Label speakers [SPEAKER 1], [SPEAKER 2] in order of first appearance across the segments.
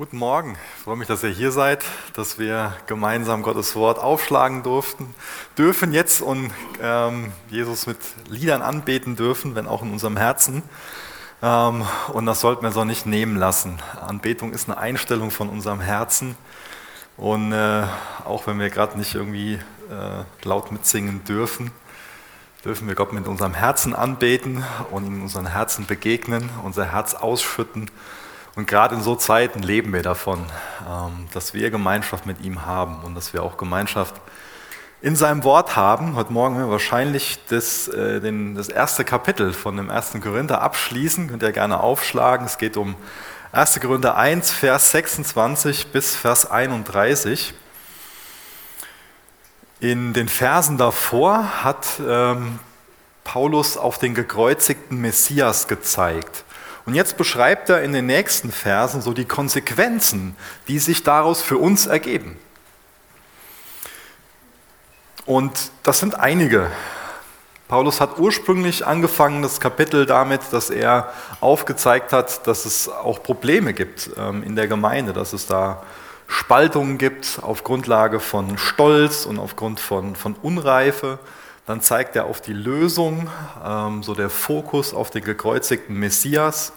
[SPEAKER 1] Guten Morgen. Ich freue mich, dass ihr hier seid, dass wir gemeinsam Gottes Wort aufschlagen durften, dürfen jetzt und ähm, Jesus mit Liedern anbeten dürfen, wenn auch in unserem Herzen. Ähm, und das sollten wir so nicht nehmen lassen. Anbetung ist eine Einstellung von unserem Herzen. Und äh, auch wenn wir gerade nicht irgendwie äh, laut mitsingen dürfen, dürfen wir Gott mit unserem Herzen anbeten und in unseren Herzen begegnen, unser Herz ausschütten und gerade in so Zeiten leben wir davon, ähm, dass wir Gemeinschaft mit ihm haben und dass wir auch Gemeinschaft in seinem Wort haben. Heute Morgen werden wir wahrscheinlich das, äh, das erste Kapitel von dem ersten Korinther abschließen. Könnt ihr gerne aufschlagen. Es geht um 1. Korinther 1, Vers 26 bis Vers 31. In den Versen davor hat ähm, Paulus auf den gekreuzigten Messias gezeigt. Und jetzt beschreibt er in den nächsten Versen so die Konsequenzen, die sich daraus für uns ergeben. Und das sind einige. Paulus hat ursprünglich angefangen, das Kapitel damit, dass er aufgezeigt hat, dass es auch Probleme gibt ähm, in der Gemeinde, dass es da Spaltungen gibt auf Grundlage von Stolz und aufgrund von, von Unreife. Dann zeigt er auf die Lösung, ähm, so der Fokus auf den gekreuzigten Messias.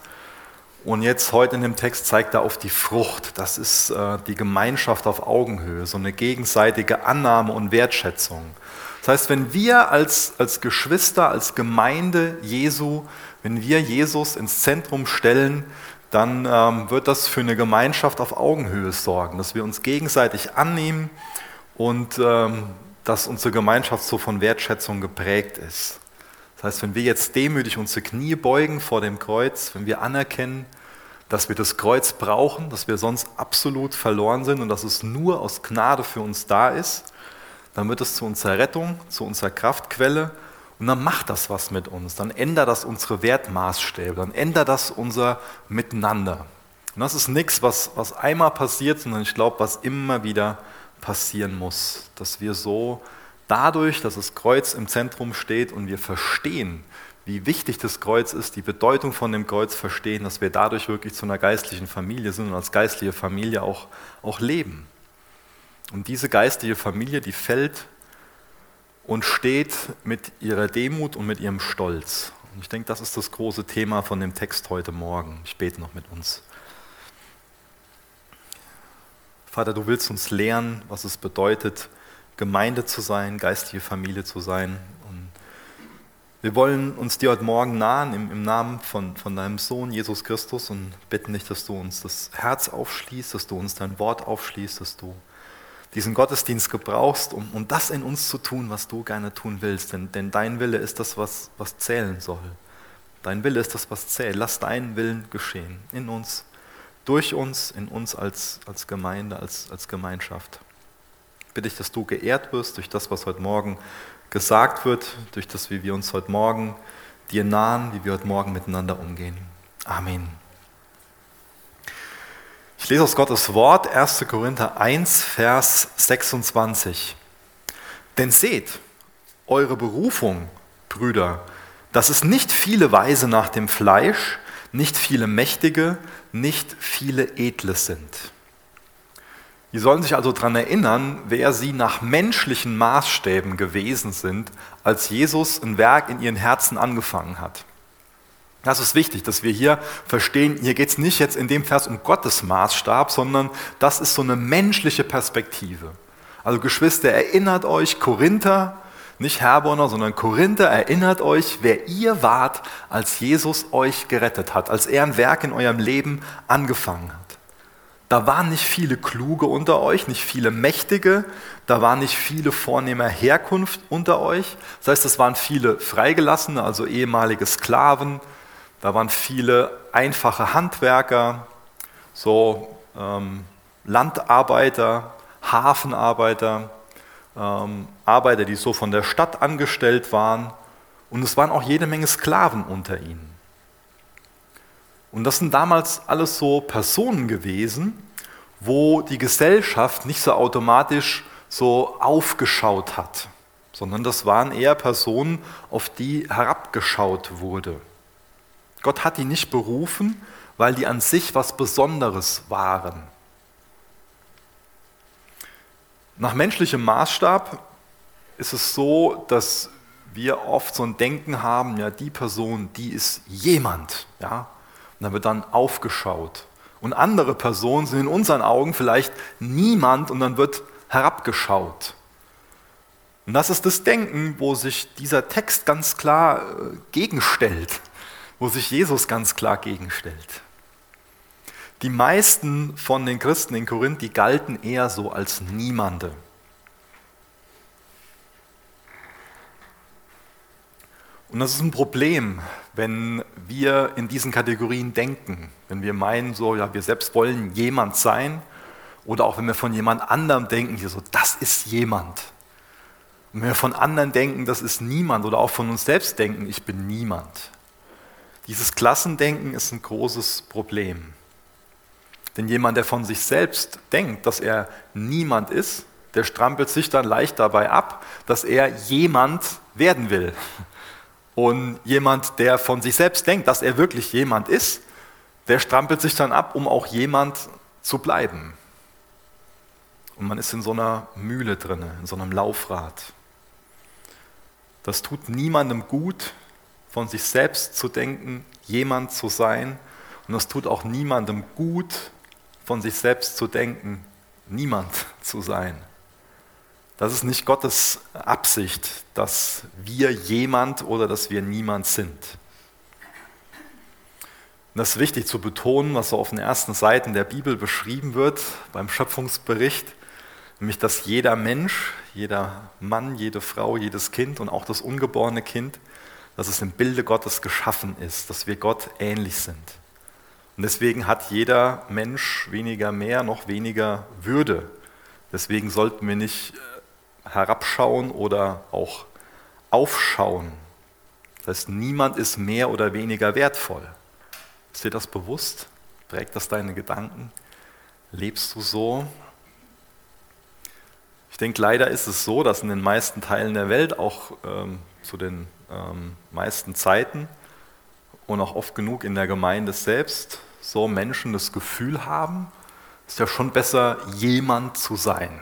[SPEAKER 1] Und jetzt heute in dem Text zeigt er auf die Frucht. Das ist äh, die Gemeinschaft auf Augenhöhe, so eine gegenseitige Annahme und Wertschätzung. Das heißt, wenn wir als, als Geschwister, als Gemeinde Jesu, wenn wir Jesus ins Zentrum stellen, dann ähm, wird das für eine Gemeinschaft auf Augenhöhe sorgen, dass wir uns gegenseitig annehmen und ähm, dass unsere Gemeinschaft so von Wertschätzung geprägt ist. Das heißt, wenn wir jetzt demütig unsere Knie beugen vor dem Kreuz, wenn wir anerkennen, dass wir das Kreuz brauchen, dass wir sonst absolut verloren sind und dass es nur aus Gnade für uns da ist, dann wird es zu unserer Rettung, zu unserer Kraftquelle und dann macht das was mit uns. Dann ändert das unsere Wertmaßstäbe, dann ändert das unser Miteinander. Und das ist nichts, was, was einmal passiert, sondern ich glaube, was immer wieder passieren muss, dass wir so dadurch, dass das Kreuz im Zentrum steht und wir verstehen, wie wichtig das Kreuz ist, die Bedeutung von dem Kreuz verstehen, dass wir dadurch wirklich zu einer geistlichen Familie sind und als geistliche Familie auch, auch leben. Und diese geistliche Familie, die fällt und steht mit ihrer Demut und mit ihrem Stolz. Und ich denke, das ist das große Thema von dem Text heute Morgen. Ich bete noch mit uns. Vater, du willst uns lehren, was es bedeutet, Gemeinde zu sein, geistliche Familie zu sein. Und wir wollen uns dir heute Morgen nahen im, im Namen von, von deinem Sohn Jesus Christus und bitten dich, dass du uns das Herz aufschließt, dass du uns dein Wort aufschließt, dass du diesen Gottesdienst gebrauchst, um, um das in uns zu tun, was du gerne tun willst. Denn, denn dein Wille ist das, was, was zählen soll. Dein Wille ist das, was zählt. Lass deinen Willen geschehen in uns, durch uns, in uns als, als Gemeinde, als, als Gemeinschaft bitte ich, dass du geehrt wirst durch das, was heute Morgen gesagt wird, durch das, wie wir uns heute Morgen dir nahen, wie wir heute Morgen miteinander umgehen. Amen. Ich lese aus Gottes Wort 1. Korinther 1, Vers 26. Denn seht, eure Berufung, Brüder, dass es nicht viele Weise nach dem Fleisch, nicht viele Mächtige, nicht viele Edle sind die sollen sich also daran erinnern, wer sie nach menschlichen Maßstäben gewesen sind, als Jesus ein Werk in ihren Herzen angefangen hat. Das ist wichtig, dass wir hier verstehen, hier geht es nicht jetzt in dem Vers um Gottes Maßstab, sondern das ist so eine menschliche Perspektive. Also Geschwister, erinnert euch, Korinther, nicht Herborner, sondern Korinther, erinnert euch, wer ihr wart, als Jesus euch gerettet hat, als er ein Werk in eurem Leben angefangen hat. Da waren nicht viele Kluge unter euch, nicht viele Mächtige, da waren nicht viele vornehmer Herkunft unter euch. Das heißt, es waren viele Freigelassene, also ehemalige Sklaven, da waren viele einfache Handwerker, so ähm, Landarbeiter, Hafenarbeiter, ähm, Arbeiter, die so von der Stadt angestellt waren. Und es waren auch jede Menge Sklaven unter ihnen. Und das sind damals alles so Personen gewesen, wo die Gesellschaft nicht so automatisch so aufgeschaut hat, sondern das waren eher Personen, auf die herabgeschaut wurde. Gott hat die nicht berufen, weil die an sich was Besonderes waren. Nach menschlichem Maßstab ist es so, dass wir oft so ein Denken haben, ja, die Person, die ist jemand, ja, und dann wird dann aufgeschaut. Und andere Personen sind in unseren Augen vielleicht niemand und dann wird herabgeschaut. Und das ist das Denken, wo sich dieser Text ganz klar äh, gegenstellt, wo sich Jesus ganz klar gegenstellt. Die meisten von den Christen in Korinth, die galten eher so als Niemande. Und das ist ein Problem, wenn wir in diesen Kategorien denken, wenn wir meinen, so, ja, wir selbst wollen jemand sein, oder auch wenn wir von jemand anderem denken, hier so, das ist jemand. Und wenn wir von anderen denken, das ist niemand, oder auch von uns selbst denken, ich bin niemand. Dieses Klassendenken ist ein großes Problem. Denn jemand, der von sich selbst denkt, dass er niemand ist, der strampelt sich dann leicht dabei ab, dass er jemand werden will. Und jemand, der von sich selbst denkt, dass er wirklich jemand ist, der strampelt sich dann ab, um auch jemand zu bleiben. Und man ist in so einer Mühle drin, in so einem Laufrad. Das tut niemandem gut, von sich selbst zu denken, jemand zu sein. Und das tut auch niemandem gut, von sich selbst zu denken, niemand zu sein. Das ist nicht Gottes Absicht, dass wir jemand oder dass wir niemand sind. Und das ist wichtig zu betonen, was so auf den ersten Seiten der Bibel beschrieben wird beim Schöpfungsbericht, nämlich dass jeder Mensch, jeder Mann, jede Frau, jedes Kind und auch das ungeborene Kind, dass es im Bilde Gottes geschaffen ist, dass wir Gott ähnlich sind. Und deswegen hat jeder Mensch weniger mehr, noch weniger Würde. Deswegen sollten wir nicht herabschauen oder auch aufschauen. Das heißt, niemand ist mehr oder weniger wertvoll. Ist dir das bewusst? Prägt das deine Gedanken? Lebst du so? Ich denke, leider ist es so, dass in den meisten Teilen der Welt, auch ähm, zu den ähm, meisten Zeiten und auch oft genug in der Gemeinde selbst, so Menschen das Gefühl haben, es ist ja schon besser, jemand zu sein.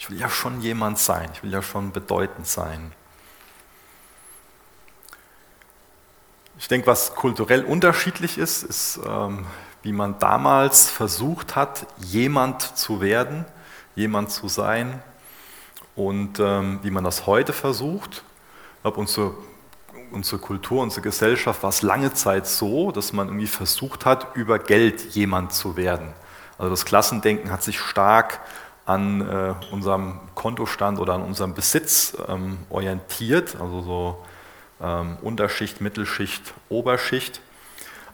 [SPEAKER 1] Ich will ja schon jemand sein, ich will ja schon bedeutend sein. Ich denke, was kulturell unterschiedlich ist, ist, ähm, wie man damals versucht hat, jemand zu werden, jemand zu sein und ähm, wie man das heute versucht. Ich glaube, unsere, unsere Kultur, unsere Gesellschaft war es lange Zeit so, dass man irgendwie versucht hat, über Geld jemand zu werden. Also das Klassendenken hat sich stark an äh, unserem Kontostand oder an unserem Besitz ähm, orientiert, also so ähm, Unterschicht, Mittelschicht, Oberschicht.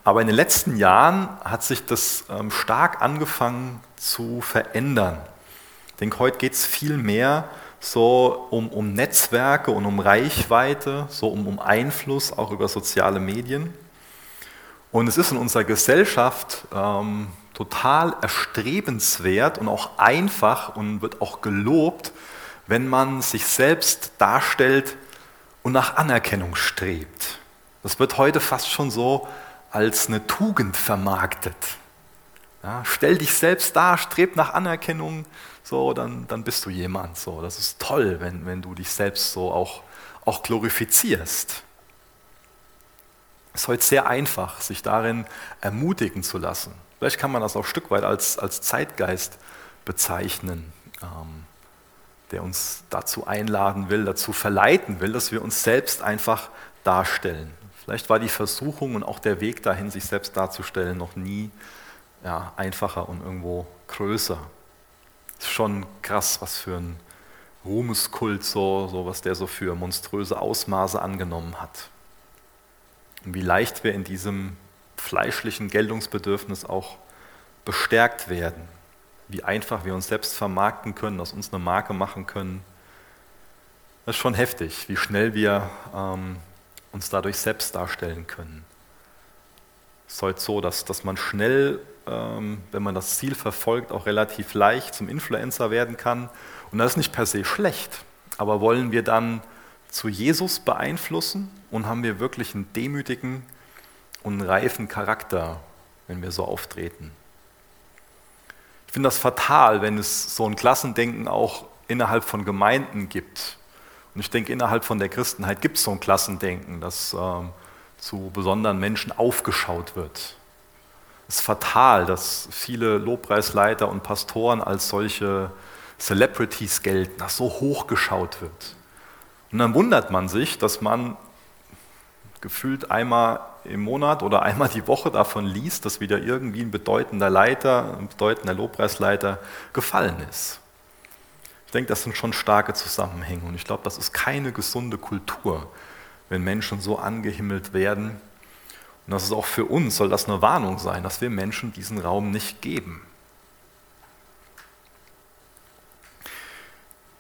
[SPEAKER 1] Aber in den letzten Jahren hat sich das ähm, stark angefangen zu verändern. Ich denke, heute geht es viel mehr so um, um Netzwerke und um Reichweite, so um, um Einfluss auch über soziale Medien. Und es ist in unserer Gesellschaft ähm, total erstrebenswert und auch einfach und wird auch gelobt, wenn man sich selbst darstellt und nach Anerkennung strebt. Das wird heute fast schon so als eine Tugend vermarktet. Ja, stell dich selbst dar, streb nach Anerkennung, so, dann, dann bist du jemand. So, das ist toll, wenn, wenn du dich selbst so auch, auch glorifizierst. Es ist heute sehr einfach, sich darin ermutigen zu lassen. Vielleicht kann man das auch ein Stück weit als, als Zeitgeist bezeichnen, ähm, der uns dazu einladen will, dazu verleiten will, dass wir uns selbst einfach darstellen. Vielleicht war die Versuchung und auch der Weg dahin, sich selbst darzustellen, noch nie ja, einfacher und irgendwo größer. Ist schon krass, was für ein Ruhmeskult, so, so was der so für monströse Ausmaße angenommen hat. Und wie leicht wir in diesem fleischlichen Geltungsbedürfnis auch bestärkt werden. Wie einfach wir uns selbst vermarkten können, aus uns eine Marke machen können. Das ist schon heftig, wie schnell wir ähm, uns dadurch selbst darstellen können. Es ist heute so, dass, dass man schnell, ähm, wenn man das Ziel verfolgt, auch relativ leicht zum Influencer werden kann. Und das ist nicht per se schlecht. Aber wollen wir dann zu Jesus beeinflussen und haben wir wirklich einen demütigen und reifen Charakter, wenn wir so auftreten. Ich finde das fatal, wenn es so ein Klassendenken auch innerhalb von Gemeinden gibt. Und ich denke, innerhalb von der Christenheit gibt es so ein Klassendenken, dass ähm, zu besonderen Menschen aufgeschaut wird. Es ist fatal, dass viele Lobpreisleiter und Pastoren als solche Celebrities gelten, dass so hochgeschaut wird. Und dann wundert man sich, dass man gefühlt einmal im Monat oder einmal die Woche davon liest, dass wieder irgendwie ein bedeutender Leiter, ein bedeutender Lobpreisleiter gefallen ist. Ich denke, das sind schon starke Zusammenhänge und ich glaube, das ist keine gesunde Kultur, wenn Menschen so angehimmelt werden. Und das ist auch für uns, soll das eine Warnung sein, dass wir Menschen diesen Raum nicht geben.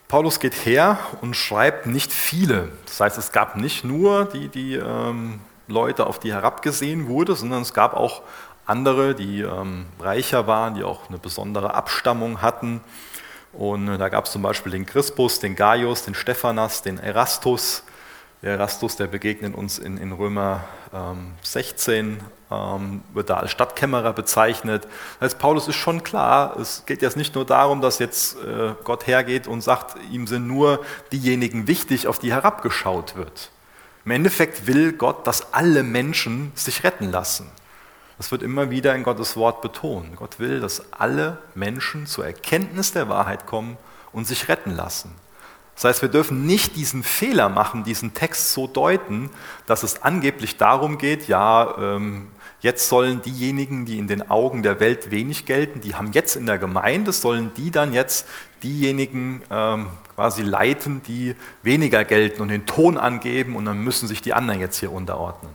[SPEAKER 1] Paulus geht her und schreibt nicht viele. Das heißt, es gab nicht nur die, die ähm, Leute, auf die herabgesehen wurde, sondern es gab auch andere, die ähm, reicher waren, die auch eine besondere Abstammung hatten. Und äh, da gab es zum Beispiel den Crispus, den Gaius, den Stephanas, den Erastus, der Erastus, der begegnet uns in, in Römer ähm, 16, ähm, wird da als Stadtkämmerer bezeichnet. Das heißt, Paulus ist schon klar, es geht jetzt nicht nur darum, dass jetzt äh, Gott hergeht und sagt, ihm sind nur diejenigen wichtig, auf die herabgeschaut wird. Im Endeffekt will Gott, dass alle Menschen sich retten lassen. Das wird immer wieder in Gottes Wort betont. Gott will, dass alle Menschen zur Erkenntnis der Wahrheit kommen und sich retten lassen. Das heißt, wir dürfen nicht diesen Fehler machen, diesen Text so deuten, dass es angeblich darum geht, ja, ähm, jetzt sollen diejenigen, die in den Augen der Welt wenig gelten, die haben jetzt in der Gemeinde, sollen die dann jetzt diejenigen ähm, quasi leiten, die weniger gelten und den Ton angeben und dann müssen sich die anderen jetzt hier unterordnen.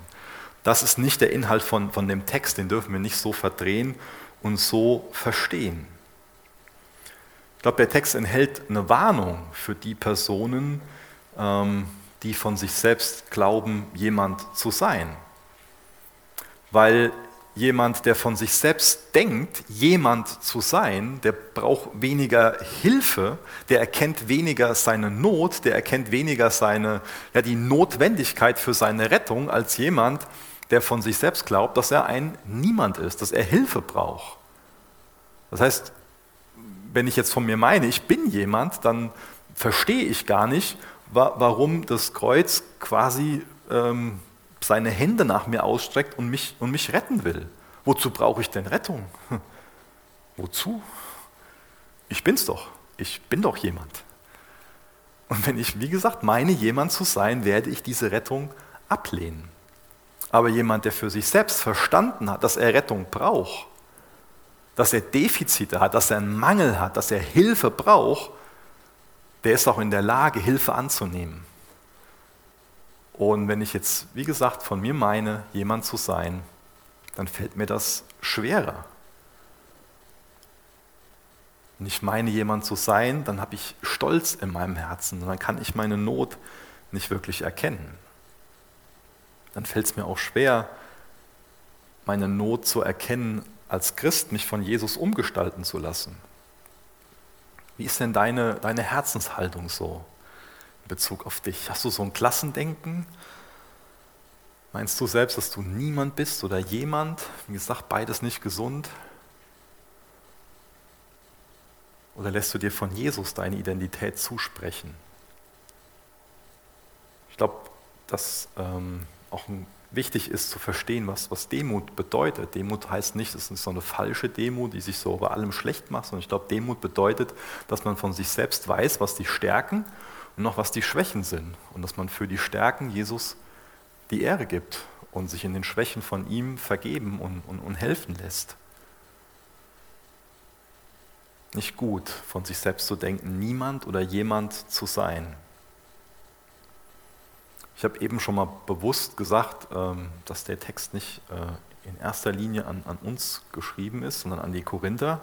[SPEAKER 1] Das ist nicht der Inhalt von, von dem Text, den dürfen wir nicht so verdrehen und so verstehen. Ich glaube, der Text enthält eine Warnung für die Personen, ähm, die von sich selbst glauben, jemand zu sein. Weil jemand, der von sich selbst denkt, jemand zu sein, der braucht weniger Hilfe, der erkennt weniger seine Not, der erkennt weniger seine, ja, die Notwendigkeit für seine Rettung als jemand, der von sich selbst glaubt, dass er ein Niemand ist, dass er Hilfe braucht. Das heißt, wenn ich jetzt von mir meine, ich bin jemand, dann verstehe ich gar nicht, warum das Kreuz quasi ähm, seine Hände nach mir ausstreckt und mich, und mich retten will. Wozu brauche ich denn Rettung? Wozu? Ich bin's doch. Ich bin doch jemand. Und wenn ich, wie gesagt, meine, jemand zu sein, werde ich diese Rettung ablehnen. Aber jemand, der für sich selbst verstanden hat, dass er Rettung braucht, dass er Defizite hat, dass er einen Mangel hat, dass er Hilfe braucht, der ist auch in der Lage, Hilfe anzunehmen. Und wenn ich jetzt, wie gesagt, von mir meine, jemand zu sein, dann fällt mir das schwerer. Wenn ich meine, jemand zu sein, dann habe ich Stolz in meinem Herzen und dann kann ich meine Not nicht wirklich erkennen. Dann fällt es mir auch schwer, meine Not zu erkennen als Christ mich von Jesus umgestalten zu lassen. Wie ist denn deine, deine Herzenshaltung so Bezug auf dich? Hast du so ein Klassendenken? Meinst du selbst, dass du niemand bist oder jemand? Wie gesagt, beides nicht gesund. Oder lässt du dir von Jesus deine Identität zusprechen? Ich glaube, dass ähm, auch wichtig ist zu verstehen, was, was Demut bedeutet. Demut heißt nicht, es ist so eine falsche Demut, die sich so über allem schlecht macht, sondern ich glaube, Demut bedeutet, dass man von sich selbst weiß, was die Stärken und noch was die Schwächen sind und dass man für die Stärken Jesus die Ehre gibt und sich in den Schwächen von ihm vergeben und, und, und helfen lässt. Nicht gut, von sich selbst zu denken, niemand oder jemand zu sein. Ich habe eben schon mal bewusst gesagt, ähm, dass der Text nicht äh, in erster Linie an, an uns geschrieben ist, sondern an die Korinther,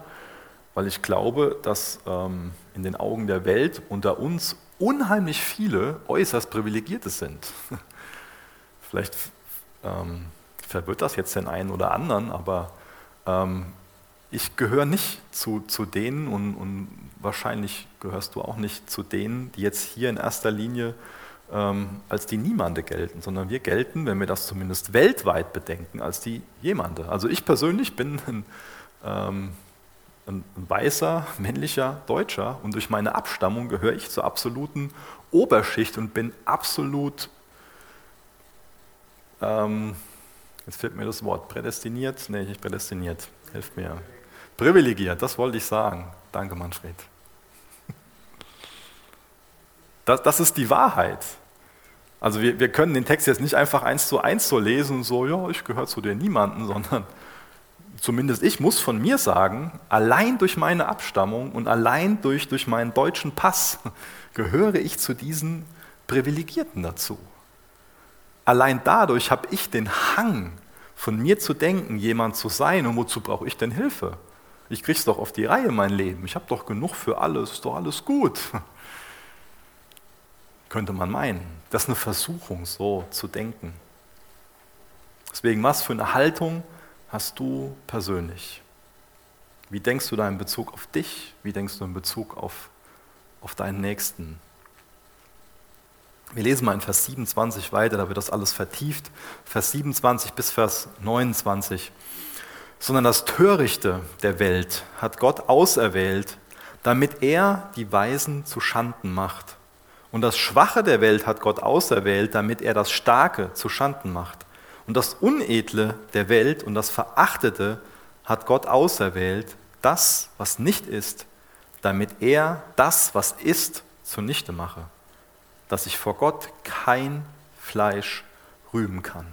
[SPEAKER 1] weil ich glaube, dass ähm, in den Augen der Welt unter uns unheimlich viele äußerst Privilegierte sind. Vielleicht ähm, verwirrt das jetzt den einen oder anderen, aber ähm, ich gehöre nicht zu, zu denen und, und, wahrscheinlich gehörst du auch nicht zu denen, die jetzt hier in erster Linie ähm, als die Niemande gelten, sondern wir gelten, wenn wir das zumindest weltweit bedenken, als die Jemande. Also ich persönlich bin ein, ähm, ein, weißer, männlicher Deutscher und durch meine Abstammung gehöre ich zur absoluten Oberschicht und bin absolut, ähm, jetzt fehlt mir das Wort, prädestiniert, nee, nicht prädestiniert, hilft mir, privilegiert, das wollte ich sagen. Danke, Manfred. Das, das ist die Wahrheit. Also wir, wir können den Text jetzt nicht einfach eins zu eins so lesen so, ja, ich gehöre zu dir niemanden, sondern zumindest ich muss von mir sagen, allein durch meine Abstammung und allein durch, durch meinen deutschen Pass gehöre ich zu diesen Privilegierten dazu. Allein dadurch habe ich den Hang, von mir zu denken, jemand zu sein. Und wozu brauche ich denn Hilfe? Ich kriege es doch auf die Reihe, mein Leben. Ich habe doch genug für alles, ist doch alles gut könnte man meinen. Das ist eine Versuchung, so zu denken. Deswegen, was für eine Haltung hast du persönlich? Wie denkst du da in Bezug auf dich? Wie denkst du in Bezug auf, auf deinen Nächsten? Wir lesen mal in Vers 27 weiter, da wird das alles vertieft. Vers 27 bis Vers 29. Sondern das Törichte der Welt hat Gott auserwählt, damit er die Weisen zu Schanden macht. Und das Schwache der Welt hat Gott auserwählt, damit er das Starke zu Schanden macht. Und das Unedle der Welt und das Verachtete hat Gott auserwählt, das, was nicht ist, damit er das, was ist, zunichte mache, dass ich vor Gott kein Fleisch rühmen kann.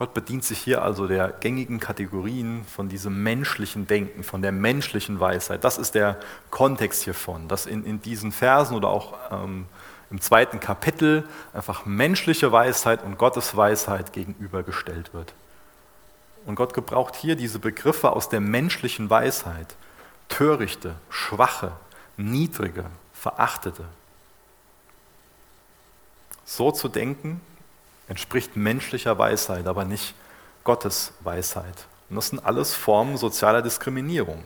[SPEAKER 1] Gott bedient sich hier also der gängigen Kategorien von diesem menschlichen Denken, von der menschlichen Weisheit. Das ist der Kontext hiervon, dass in, in diesen Versen oder auch ähm, im zweiten Kapitel einfach menschliche Weisheit und Gottes Weisheit gegenübergestellt wird. Und Gott gebraucht hier diese Begriffe aus der menschlichen Weisheit. Törichte, schwache, niedrige, verachtete. So zu denken, entspricht menschlicher Weisheit, aber nicht Gottes Weisheit. Und das sind alles Formen sozialer Diskriminierung.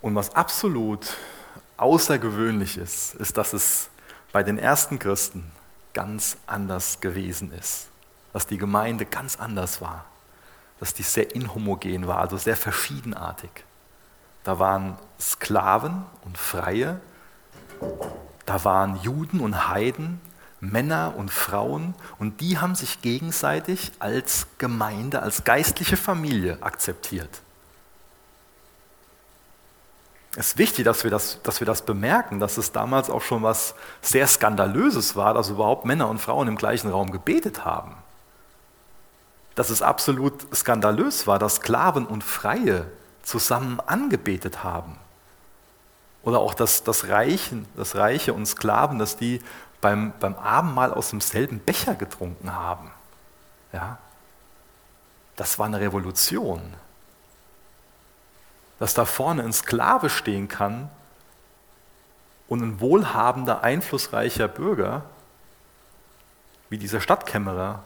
[SPEAKER 1] Und was absolut außergewöhnlich ist, ist, dass es bei den ersten Christen ganz anders gewesen ist. Dass die Gemeinde ganz anders war. Dass die sehr inhomogen war, also sehr verschiedenartig. Da waren Sklaven und Freie, da waren Juden und Heiden, Männer und Frauen und die haben sich gegenseitig als Gemeinde, als geistliche Familie akzeptiert. Es ist wichtig, dass wir, das, dass wir das bemerken, dass es damals auch schon was sehr Skandalöses war, dass überhaupt Männer und Frauen im gleichen Raum gebetet haben. Dass es absolut skandalös war, dass Sklaven und Freie zusammen angebetet haben. Oder auch, dass das, Reichen, das Reiche und Sklaven, dass die beim, beim Abendmahl aus demselben Becher getrunken haben. Ja? Das war eine Revolution. Dass da vorne ein Sklave stehen kann und ein wohlhabender, einflussreicher Bürger, wie dieser Stadtkämmerer,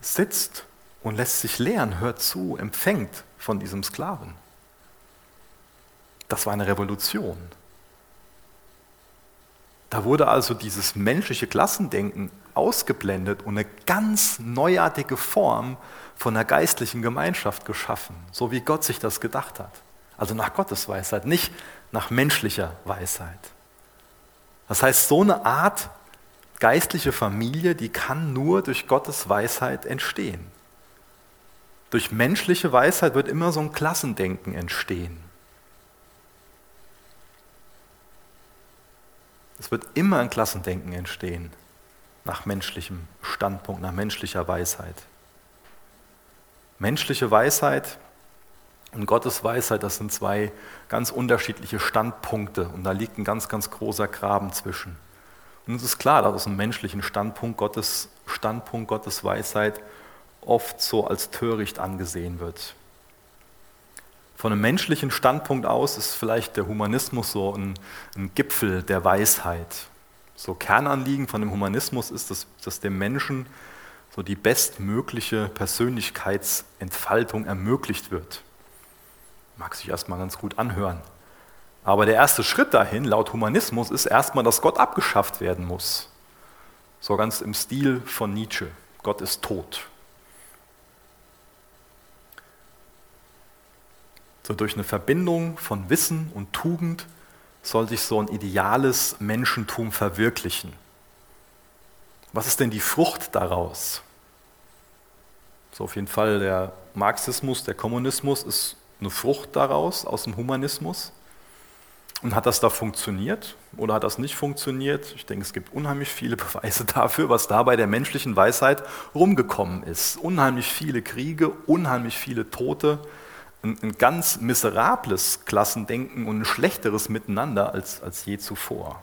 [SPEAKER 1] sitzt und lässt sich lehren, hört zu, empfängt von diesem Sklaven. Das war eine Revolution. Da wurde also dieses menschliche Klassendenken ausgeblendet und eine ganz neuartige Form von einer geistlichen Gemeinschaft geschaffen, so wie Gott sich das gedacht hat. Also nach Gottes Weisheit, nicht nach menschlicher Weisheit. Das heißt, so eine Art geistliche Familie, die kann nur durch Gottes Weisheit entstehen. Durch menschliche Weisheit wird immer so ein Klassendenken entstehen. Es wird immer ein Klassendenken entstehen, nach menschlichem Standpunkt, nach menschlicher Weisheit. Menschliche Weisheit und Gottes Weisheit, das sind zwei ganz unterschiedliche Standpunkte und da liegt ein ganz, ganz großer Graben zwischen. Und es ist klar, dass aus einem menschlichen Standpunkt Gottes Standpunkt, Gottes Weisheit oft so als töricht angesehen wird. Von einem menschlichen Standpunkt aus ist vielleicht der Humanismus so ein, ein Gipfel der Weisheit. So Kernanliegen von dem Humanismus ist, dass, dass dem Menschen so die bestmögliche Persönlichkeitsentfaltung ermöglicht wird. Mag sich erstmal ganz gut anhören. Aber der erste Schritt dahin, laut Humanismus, ist erstmal, dass Gott abgeschafft werden muss. So ganz im Stil von Nietzsche. Gott ist tot. So durch eine Verbindung von Wissen und Tugend soll sich so ein ideales Menschentum verwirklichen. Was ist denn die Frucht daraus? So auf jeden Fall der Marxismus, der Kommunismus ist eine Frucht daraus, aus dem Humanismus. Und hat das da funktioniert oder hat das nicht funktioniert? Ich denke, es gibt unheimlich viele Beweise dafür, was da bei der menschlichen Weisheit rumgekommen ist. Unheimlich viele Kriege, unheimlich viele Tote, ein, ein ganz miserables Klassendenken und ein schlechteres Miteinander als, als je zuvor.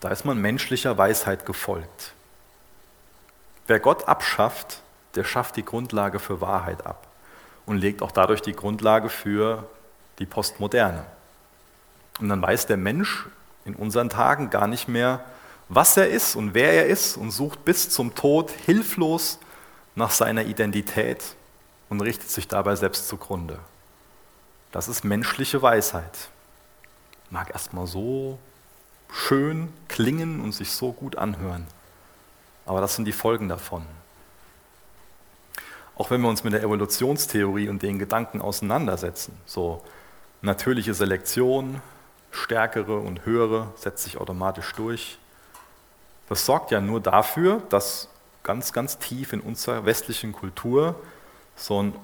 [SPEAKER 1] Da ist man menschlicher Weisheit gefolgt. Wer Gott abschafft, der schafft die Grundlage für Wahrheit ab und legt auch dadurch die Grundlage für die Postmoderne. Und dann weiß der Mensch in unseren Tagen gar nicht mehr, was er ist und wer er ist und sucht bis zum Tod hilflos nach seiner Identität und richtet sich dabei selbst zugrunde. Das ist menschliche Weisheit. Mag erstmal so schön klingen und sich so gut anhören. Aber das sind die Folgen davon. Auch wenn wir uns mit der Evolutionstheorie und den Gedanken auseinandersetzen, so natürliche Selektion, stärkere und höhere setzt sich automatisch durch. Das sorgt ja nur dafür, dass ganz, ganz tief in unserer westlichen Kultur so ein,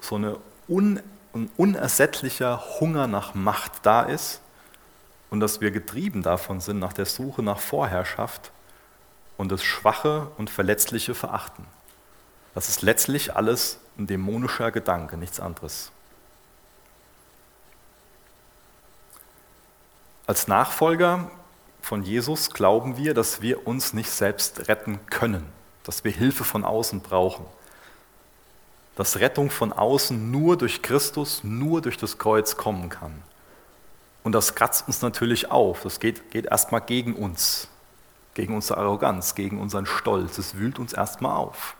[SPEAKER 1] so eine un, ein unersättlicher Hunger nach Macht da ist und dass wir getrieben davon sind, nach der Suche nach Vorherrschaft und das Schwache und Verletzliche verachten. Das ist letztlich alles ein dämonischer Gedanke, nichts anderes. Als Nachfolger von Jesus glauben wir, dass wir uns nicht selbst retten können, dass wir Hilfe von außen brauchen dass Rettung von außen nur durch Christus, nur durch das Kreuz kommen kann. Und das kratzt uns natürlich auf. Das geht, geht erstmal gegen uns, gegen unsere Arroganz, gegen unseren Stolz. Es wühlt uns erstmal auf.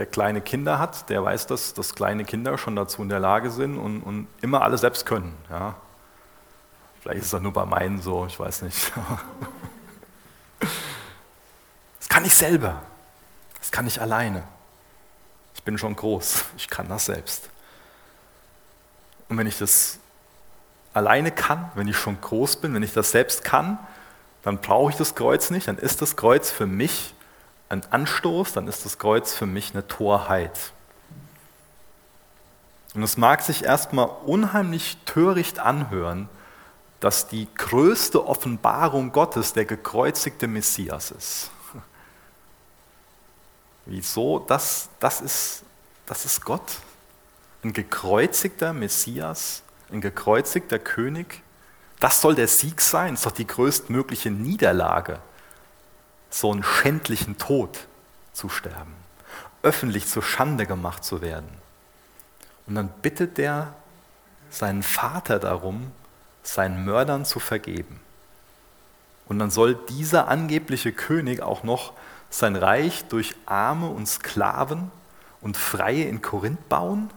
[SPEAKER 1] Wer kleine Kinder hat, der weiß, dass, dass kleine Kinder schon dazu in der Lage sind und, und immer alles selbst können. Ja. Vielleicht ist das nur bei meinen so, ich weiß nicht. Das kann ich selber. Das kann ich alleine. Ich bin schon groß, ich kann das selbst. Und wenn ich das alleine kann, wenn ich schon groß bin, wenn ich das selbst kann, dann brauche ich das Kreuz nicht, dann ist das Kreuz für mich ein Anstoß, dann ist das Kreuz für mich eine Torheit. Und es mag sich erstmal unheimlich töricht anhören, dass die größte Offenbarung Gottes der gekreuzigte Messias ist. Wieso? Das, das, ist, das ist Gott. Ein gekreuzigter Messias, ein gekreuzigter König. Das soll der Sieg sein. Das ist doch die größtmögliche Niederlage, so einen schändlichen Tod zu sterben, öffentlich zur Schande gemacht zu werden. Und dann bittet er seinen Vater darum, seinen Mördern zu vergeben. Und dann soll dieser angebliche König auch noch sein Reich durch Arme und Sklaven und Freie in Korinth bauen?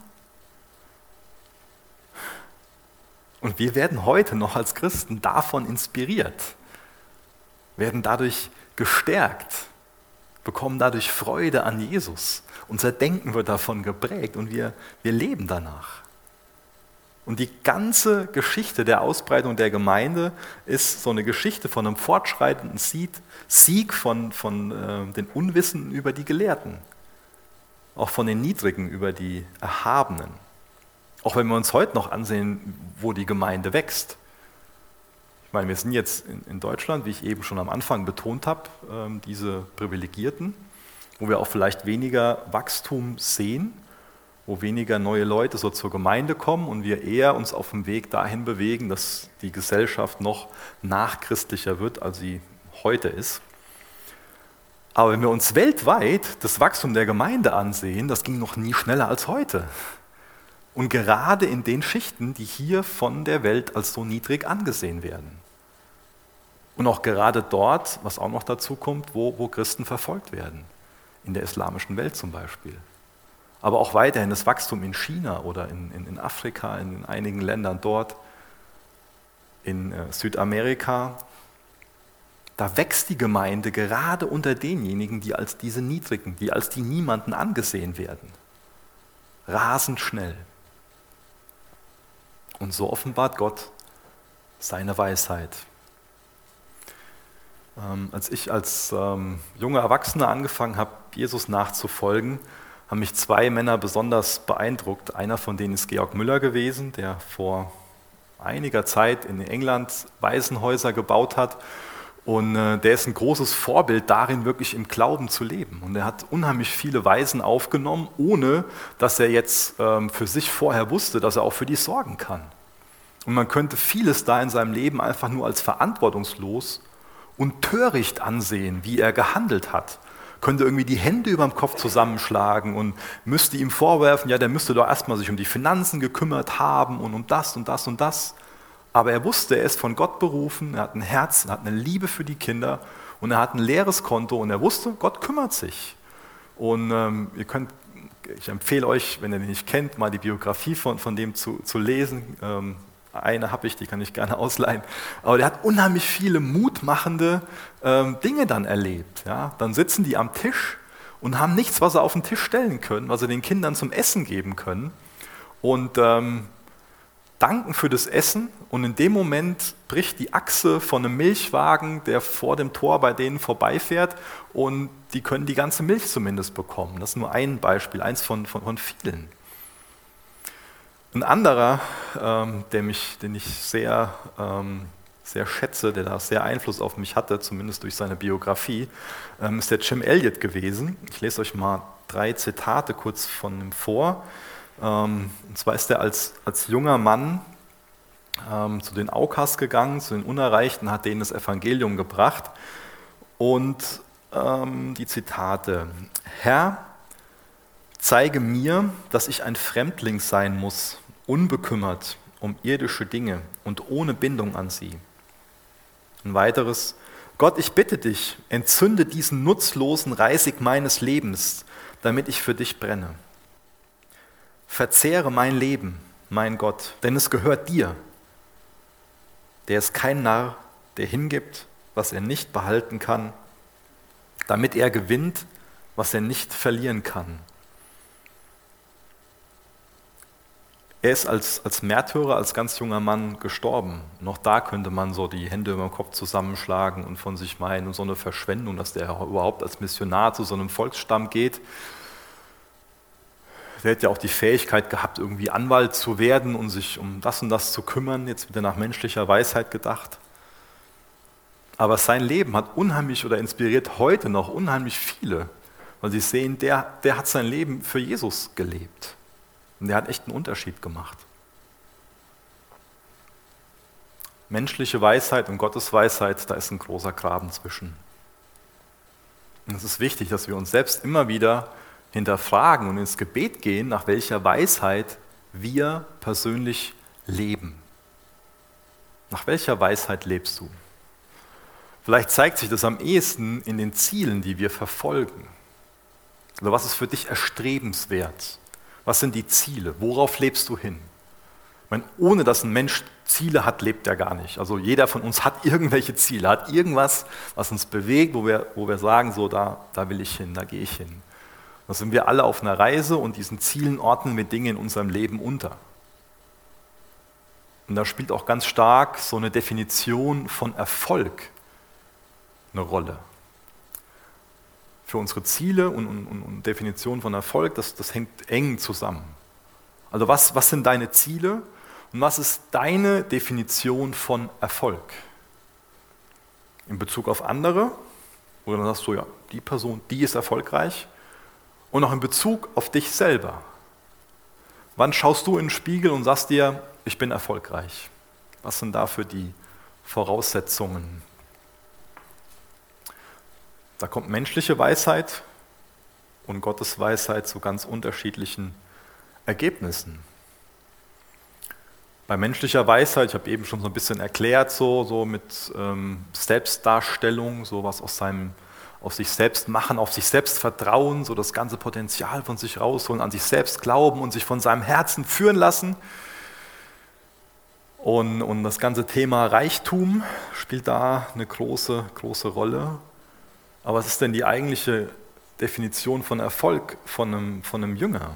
[SPEAKER 1] Und wir werden heute noch als Christen davon inspiriert, werden dadurch gestärkt, bekommen dadurch Freude an Jesus. Unser Denken wird davon geprägt und wir, wir leben danach. Und die ganze Geschichte der Ausbreitung der Gemeinde ist so eine Geschichte von einem fortschreitenden Sieg von, von äh, den Unwissenden über die Gelehrten, auch von den Niedrigen über die Erhabenen. Auch wenn wir uns heute noch ansehen, wo die Gemeinde wächst. Ich meine, wir sind jetzt in, in Deutschland, wie ich eben schon am Anfang betont habe, äh, diese Privilegierten, wo wir auch vielleicht weniger Wachstum sehen wo weniger neue Leute so zur Gemeinde kommen und wir eher uns auf dem Weg dahin bewegen, dass die Gesellschaft noch nachchristlicher wird, als sie heute ist. Aber wenn wir uns weltweit das Wachstum der Gemeinde ansehen, das ging noch nie schneller als heute. Und gerade in den Schichten, die hier von der Welt als so niedrig angesehen werden. Und auch gerade dort, was auch noch dazu kommt, wo, wo Christen verfolgt werden. In der islamischen Welt zum Beispiel. aber auch weiterhin das Wachstum in China oder in, in, in Afrika, in einigen Ländern dort, in äh, Südamerika, da wächst die Gemeinde gerade unter denjenigen, die als diese Niedrigen, die als die Niemanden angesehen werden. Rasend schnell. Und so offenbart Gott seine Weisheit. Ähm, als ich als ähm, junger Erwachsener angefangen habe, Jesus nachzufolgen, haben mich zwei Männer besonders beeindruckt. Einer von denen ist Georg Müller gewesen, der vor einiger Zeit in England Waisenhäuser gebaut hat. Und äh, der ist ein großes Vorbild darin, wirklich im Glauben zu leben. Und er hat unheimlich viele Waisen aufgenommen, ohne dass er jetzt ähm, für sich vorher wusste, dass er auch für die sorgen kann. Und man könnte vieles da in seinem Leben einfach nur als verantwortungslos und töricht ansehen, wie er gehandelt hat. Könnte irgendwie die Hände über dem Kopf zusammenschlagen und müsste ihm vorwerfen, ja, der müsste doch erstmal sich um die Finanzen gekümmert haben und um das und das und das. Aber er wusste, er ist von Gott berufen, er hat ein Herz, er hat eine Liebe für die Kinder und er hat ein leeres Konto und er wusste, Gott kümmert sich. Und ähm, ihr könnt, ich empfehle euch, wenn ihr den nicht kennt, mal die Biografie von, von dem zu, zu lesen. Ähm, eine habe ich, die kann ich gerne ausleihen. Aber der hat unheimlich viele mutmachende ähm, Dinge dann erlebt. Ja? Dann sitzen die am Tisch und haben nichts, was sie auf den Tisch stellen können, was sie den Kindern zum Essen geben können. Und ähm, danken für das Essen. Und in dem Moment bricht die Achse von einem Milchwagen, der vor dem Tor bei denen vorbeifährt. Und die können die ganze Milch zumindest bekommen. Das ist nur ein Beispiel, eins von, von, von vielen. Ein anderer, ähm, der mich, den ich sehr, ähm, sehr schätze, der da sehr Einfluss auf mich hatte, zumindest durch seine Biografie, ähm, ist der Jim Elliott gewesen. Ich lese euch mal drei Zitate kurz von ihm vor. Ähm, und zwar ist er als, als junger Mann ähm, zu den Aukas gegangen, zu den Unerreichten, hat denen das Evangelium gebracht. Und ähm, die Zitate: Herr, zeige mir, dass ich ein Fremdling sein muss unbekümmert um irdische Dinge und ohne Bindung an sie. Ein weiteres, Gott, ich bitte dich, entzünde diesen nutzlosen Reisig meines Lebens, damit ich für dich brenne. Verzehre mein Leben, mein Gott, denn es gehört dir. Der ist kein Narr, der hingibt, was er nicht behalten kann, damit er gewinnt, was er nicht verlieren kann. Er ist als, als Märtyrer, als ganz junger Mann gestorben. Noch da könnte man so die Hände über den Kopf zusammenschlagen und von sich meinen und so eine Verschwendung, dass der überhaupt als Missionar zu so einem Volksstamm geht. Der hätte ja auch die Fähigkeit gehabt, irgendwie Anwalt zu werden und sich um das und das zu kümmern. Jetzt wird er nach menschlicher Weisheit gedacht. Aber sein Leben hat unheimlich oder inspiriert heute noch unheimlich viele, weil sie sehen, der, der hat sein Leben für Jesus gelebt. Und der hat echt einen Unterschied gemacht. Menschliche Weisheit und Gottes Weisheit, da ist ein großer Graben zwischen. Und es ist wichtig, dass wir uns selbst immer wieder hinterfragen und ins Gebet gehen, nach welcher Weisheit wir persönlich leben. Nach welcher Weisheit lebst du? Vielleicht zeigt sich das am ehesten in den Zielen, die wir verfolgen. Also was ist für dich erstrebenswert? Was sind die Ziele? Worauf lebst du hin? Meine, ohne dass ein Mensch Ziele hat, lebt er gar nicht. Also jeder von uns hat irgendwelche Ziele, hat irgendwas, was uns bewegt, wo wir, wo wir sagen, so da, da will ich hin, da gehe ich hin. Da sind wir alle auf einer Reise und diesen Zielen ordnen wir Dinge in unserem Leben unter. Und da spielt auch ganz stark so eine Definition von Erfolg eine Rolle für unsere Ziele und, und, und Definition von Erfolg, das, das hängt eng zusammen. Also was, was sind deine Ziele und was ist deine Definition von Erfolg? In Bezug auf andere, wo dann sagst du, ja, die Person, die ist erfolgreich. Und auch in Bezug auf dich selber. Wann schaust du in den Spiegel und sagst dir, ich bin erfolgreich? Was sind dafür die Voraussetzungen? Da kommt menschliche Weisheit und Gottes Weisheit zu ganz unterschiedlichen Ergebnissen. Bei menschlicher Weisheit, ich habe eben schon so ein bisschen erklärt, so, so mit ähm, Selbstdarstellung, so was aus seinem auf sich selbst machen, auf sich selbst vertrauen, so das ganze Potenzial von sich rausholen, an sich selbst glauben und sich von seinem Herzen führen lassen. Und, und das ganze Thema Reichtum spielt da eine große, große Rolle. Aber was ist denn die eigentliche Definition von Erfolg von einem, von einem Jünger?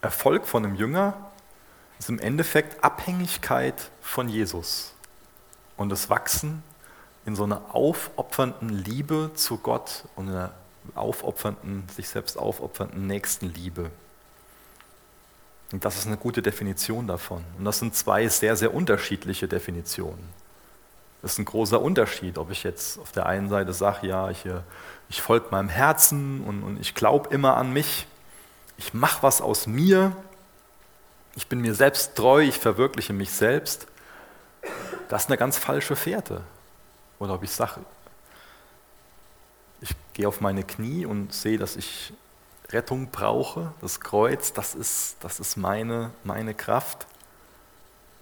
[SPEAKER 1] Erfolg von einem Jünger ist im Endeffekt Abhängigkeit von Jesus und das Wachsen in so einer aufopfernden Liebe zu Gott und einer aufopfernden, sich selbst aufopfernden Nächstenliebe. Und das ist eine gute Definition davon. Und das sind zwei sehr, sehr unterschiedliche Definitionen. Das ist ein großer Unterschied, ob ich jetzt auf der einen Seite sage, ja, ich, äh, ich folge meinem Herzen und, und ich glaube immer an mich, ich mache was aus mir, ich bin mir selbst treu, ich verwirkliche mich selbst. Das ist eine ganz falsche Fährte. Oder ob ich sage, ich gehe auf meine Knie und sehe, dass ich Rettung brauche, das Kreuz, das ist, das ist meine, meine Kraft.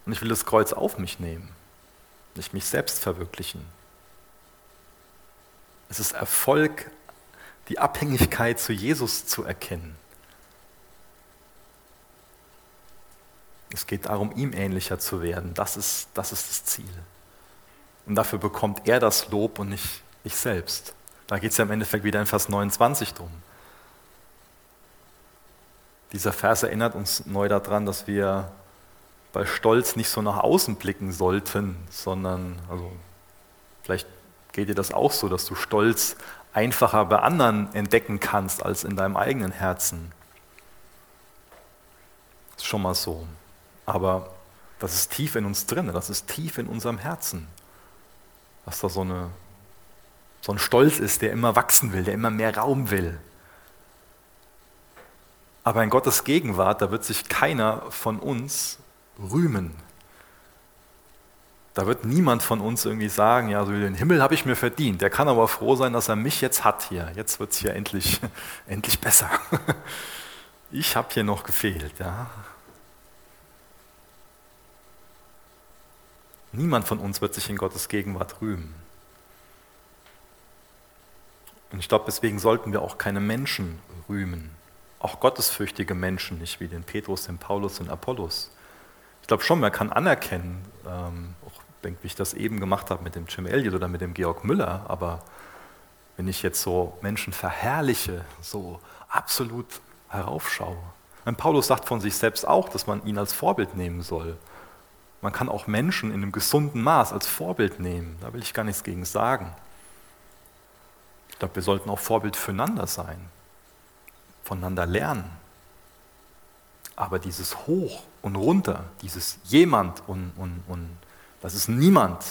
[SPEAKER 1] Und ich will das Kreuz auf mich nehmen, nicht mich selbst verwirklichen. Es ist Erfolg, die Abhängigkeit zu Jesus zu erkennen. Es geht darum, ihm ähnlicher zu werden. Das ist das, ist das Ziel. Und dafür bekommt er das Lob und nicht ich selbst. Da geht es ja im Endeffekt wieder in Vers 29 drum. Dieser Vers erinnert uns neu daran, dass wir bei Stolz nicht so nach außen blicken sollten, sondern, also vielleicht geht dir das auch so, dass du Stolz einfacher bei anderen entdecken kannst als in deinem eigenen Herzen. Das ist schon mal so. Aber das ist tief in uns drin, das ist tief in unserem Herzen dass da so, eine, so ein Stolz ist, der immer wachsen will, der immer mehr Raum will. Aber in Gottes Gegenwart, da wird sich keiner von uns rühmen. Da wird niemand von uns irgendwie sagen, ja, so den Himmel habe ich mir verdient. Der kann aber froh sein, dass er mich jetzt hat hier. Jetzt wird es hier endlich, endlich besser. Ich habe hier noch gefehlt. Ja. Niemand von uns wird sich in Gottes Gegenwart rühmen. Und ich glaube, deswegen sollten wir auch keine Menschen rühmen. Auch gottesfürchtige Menschen, nicht wie den Petrus, den Paulus und Apollos. Ich glaube schon, man kann anerkennen, ähm, auch denke, ich das eben gemacht habe mit dem Jim Elliot oder mit dem Georg Müller, aber wenn ich jetzt so Menschen verherrliche, so absolut heraufschaue. Und Paulus sagt von sich selbst auch, dass man ihn als Vorbild nehmen soll. Man kann auch Menschen in einem gesunden Maß als Vorbild nehmen. Da will ich gar nichts gegen sagen. Ich glaube, wir sollten auch Vorbild füreinander sein, voneinander lernen. Aber dieses Hoch und runter, dieses jemand und, und, und das ist niemand,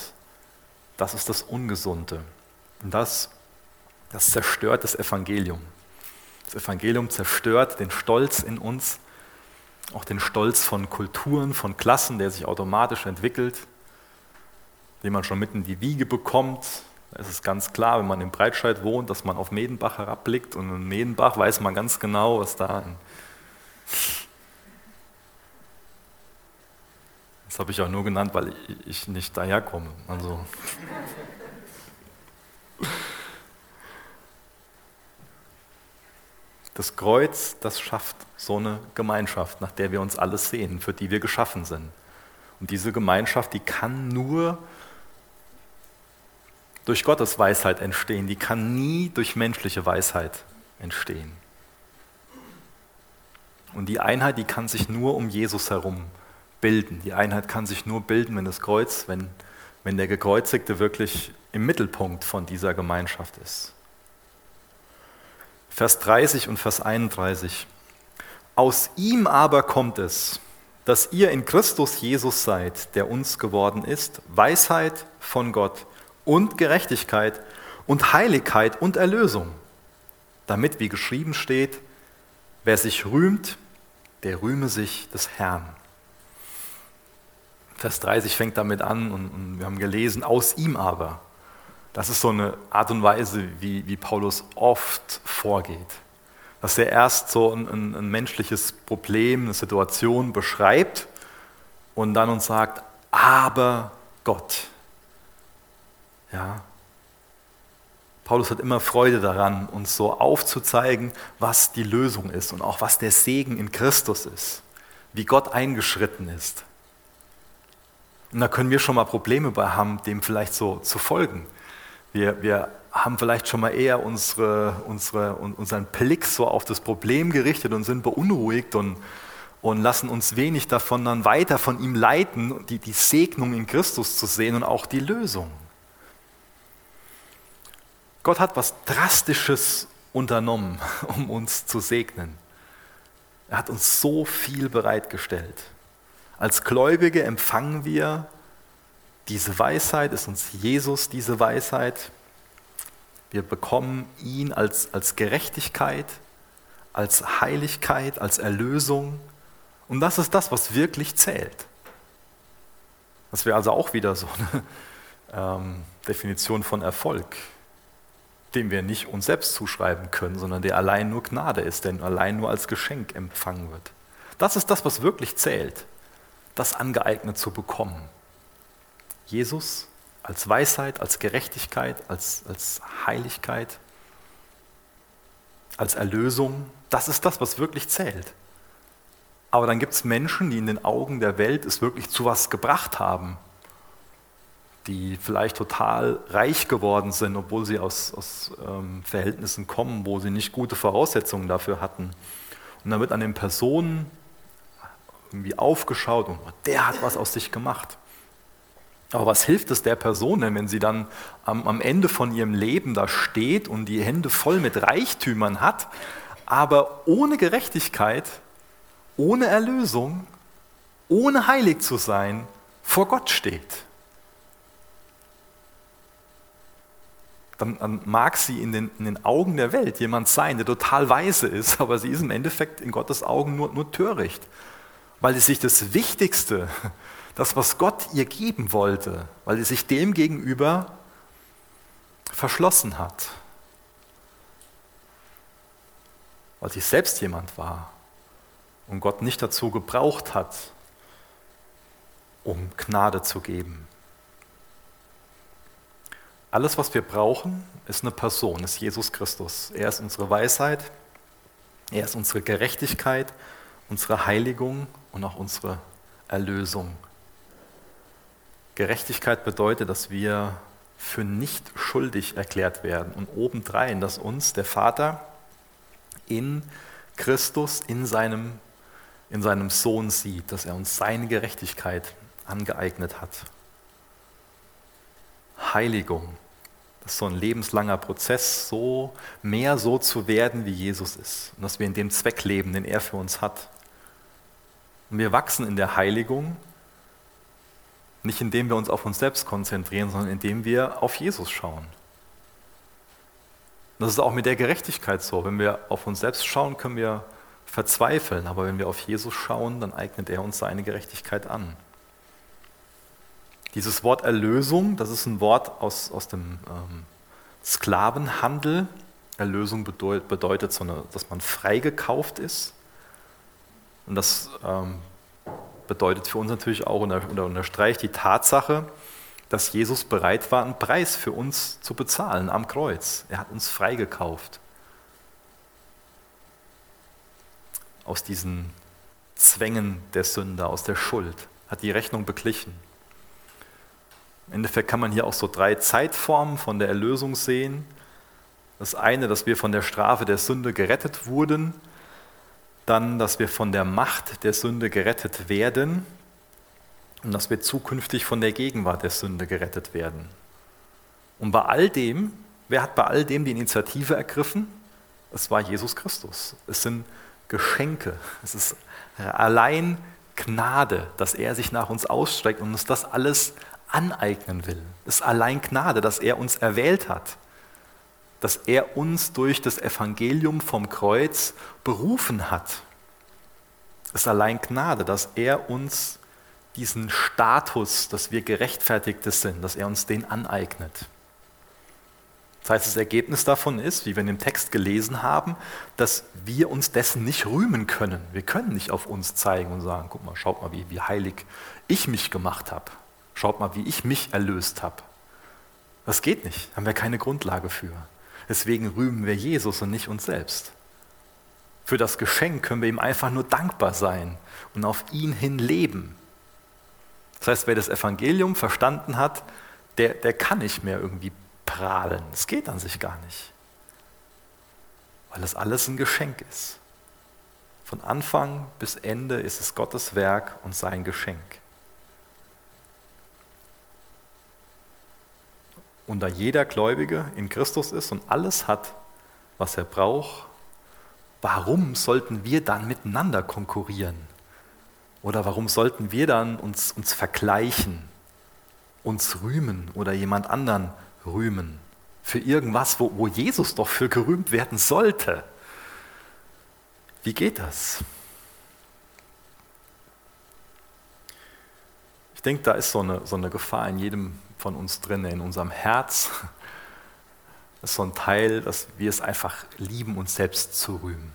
[SPEAKER 1] das ist das Ungesunde. Und das, das zerstört das Evangelium. Das Evangelium zerstört den Stolz in uns auch den Stolz von Kulturen, von Klassen, der sich automatisch entwickelt, den man schon mitten in die Wiege bekommt. Da ist es ganz klar, wenn man in Breitscheid wohnt, dass man auf Medenbach herabblickt und in Medenbach weiß man ganz genau, was da. Das habe ich auch nur genannt, weil ich nicht daherkomme. Also. Das Kreuz, das schafft so eine Gemeinschaft, nach der wir uns alle sehen, für die wir geschaffen sind. Und diese Gemeinschaft, die kann nur durch Gottes Weisheit entstehen, die kann nie durch menschliche Weisheit entstehen. Und die Einheit, die kann sich nur um Jesus herum bilden. Die Einheit kann sich nur bilden, wenn das Kreuz, wenn, wenn der Gekreuzigte wirklich im Mittelpunkt von dieser Gemeinschaft ist. Vers 30 und Vers 31. Aus ihm aber kommt es, dass ihr in Christus Jesus seid, der uns geworden ist, Weisheit von Gott und Gerechtigkeit und Heiligkeit und Erlösung, damit, wie geschrieben steht, wer sich rühmt, der rühme sich des Herrn. Vers 30 fängt damit an und, und wir haben gelesen, aus ihm aber. Das ist so eine Art und Weise, wie, wie Paulus oft vorgeht. Dass er erst so ein, ein, ein menschliches Problem, eine Situation beschreibt und dann uns sagt, aber Gott. Ja. Paulus hat immer Freude daran, uns so aufzuzeigen, was die Lösung ist und auch was der Segen in Christus ist, wie Gott eingeschritten ist. Und da können wir schon mal Probleme bei haben, dem vielleicht so zu folgen. Wir, wir haben vielleicht schon mal eher unsere, unsere, unseren Blick so auf das Problem gerichtet und sind beunruhigt und, und lassen uns wenig davon dann weiter von ihm leiten, die, die Segnung in Christus zu sehen und auch die Lösung. Gott hat was Drastisches unternommen, um uns zu segnen. Er hat uns so viel bereitgestellt. Als Gläubige empfangen wir diese Weisheit, ist uns Jesus diese Weisheit. Wir bekommen ihn als, als Gerechtigkeit, als Heiligkeit, als Erlösung. Und das ist das, was wirklich zählt. Das wäre also auch wieder so eine ähm, Definition von Erfolg dem wir nicht uns selbst zuschreiben können, sondern der allein nur Gnade ist, der allein nur als Geschenk empfangen wird. Das ist das, was wirklich zählt, das angeeignet zu bekommen. Jesus als Weisheit, als Gerechtigkeit, als, als Heiligkeit, als Erlösung, das ist das, was wirklich zählt. Aber dann gibt es Menschen, die in den Augen der Welt es wirklich zu was gebracht haben, die vielleicht total reich geworden sind, obwohl sie aus, aus ähm, Verhältnissen kommen, wo sie nicht gute Voraussetzungen dafür hatten. Und dann wird an den Personen irgendwie aufgeschaut und der hat was aus sich gemacht. Aber was hilft es der Person denn, wenn sie dann am, am Ende von ihrem Leben da steht und die Hände voll mit Reichtümern hat, aber ohne Gerechtigkeit, ohne Erlösung, ohne heilig zu sein, vor Gott steht? dann, dann mag sie in den, in den, Augen der Welt jemand sein, der total weise ist, aber sie ist im Endeffekt in Gottes Augen nur, nur töricht, weil sie sich das Wichtigste, das, was Gott ihr geben wollte, weil sie sich dem gegenüber verschlossen hat, weil sie selbst jemand war und Gott nicht dazu gebraucht hat, um Gnade zu geben. Alles, was wir brauchen, ist eine Person, ist Jesus Christus. Er ist unsere Weisheit, er ist unsere Gerechtigkeit, unsere Heiligung und auch unsere Erlösung. Gerechtigkeit bedeutet, dass wir für nicht schuldig erklärt werden und obendrein, dass uns der Vater in Christus, in seinem, in seinem Sohn sieht, dass er uns seine Gerechtigkeit angeeignet hat. Heiligung. Das ist so ein lebenslanger Prozess, so mehr so zu werden, wie Jesus ist. Und dass wir in dem Zweck leben, den er für uns hat. Und wir wachsen in der Heiligung, nicht indem wir uns auf uns selbst konzentrieren, sondern indem wir auf Jesus schauen. Das ist auch mit der Gerechtigkeit so. Wenn wir auf uns selbst schauen, können wir verzweifeln. Aber wenn wir auf Jesus schauen, dann eignet er uns seine Gerechtigkeit an. Dieses Wort Erlösung, das ist ein Wort aus, aus dem ähm, Sklavenhandel. Erlösung bedeutet, bedeutet so eine, dass man freigekauft ist. Und das ähm, bedeutet für uns natürlich auch oder unterstreicht die Tatsache, dass Jesus bereit war, einen Preis für uns zu bezahlen am Kreuz. Er hat uns freigekauft. Aus diesen Zwängen der Sünder, aus der Schuld, hat die Rechnung beglichen. Im Endeffekt kann man hier auch so drei Zeitformen von der Erlösung sehen. Das eine, dass wir von der Strafe der Sünde gerettet wurden, dann, dass wir von der Macht der Sünde gerettet werden und dass wir zukünftig von der Gegenwart der Sünde gerettet werden. Und bei all dem, wer hat bei all dem die Initiative ergriffen? Es war Jesus Christus. Es sind Geschenke. Es ist allein Gnade, dass er sich nach uns ausstreckt und uns das alles aneignen will. Es ist allein Gnade, dass er uns erwählt hat, dass er uns durch das Evangelium vom Kreuz berufen hat. Es ist allein Gnade, dass er uns diesen Status, dass wir Gerechtfertigte sind, dass er uns den aneignet. Das heißt, das Ergebnis davon ist, wie wir in dem Text gelesen haben, dass wir uns dessen nicht rühmen können. Wir können nicht auf uns zeigen und sagen, guck mal, schaut mal, wie, wie heilig ich mich gemacht habe. Schaut mal, wie ich mich erlöst habe. Das geht nicht, haben wir keine Grundlage für. Deswegen rühmen wir Jesus und nicht uns selbst. Für das Geschenk können wir ihm einfach nur dankbar sein und auf ihn hin leben. Das heißt, wer das Evangelium verstanden hat, der, der kann nicht mehr irgendwie prahlen. Das geht an sich gar nicht. Weil das alles ein Geschenk ist. Von Anfang bis Ende ist es Gottes Werk und sein Geschenk. Und da jeder Gläubige in Christus ist und alles hat, was er braucht, warum sollten wir dann miteinander konkurrieren? Oder warum sollten wir dann uns, uns vergleichen, uns rühmen oder jemand anderen rühmen? Für irgendwas, wo, wo Jesus doch für gerühmt werden sollte. Wie geht das? Ich denke, da ist so eine, so eine Gefahr in jedem von uns drin, in unserem Herz. Das ist so ein Teil, dass wir es einfach lieben, uns selbst zu rühmen.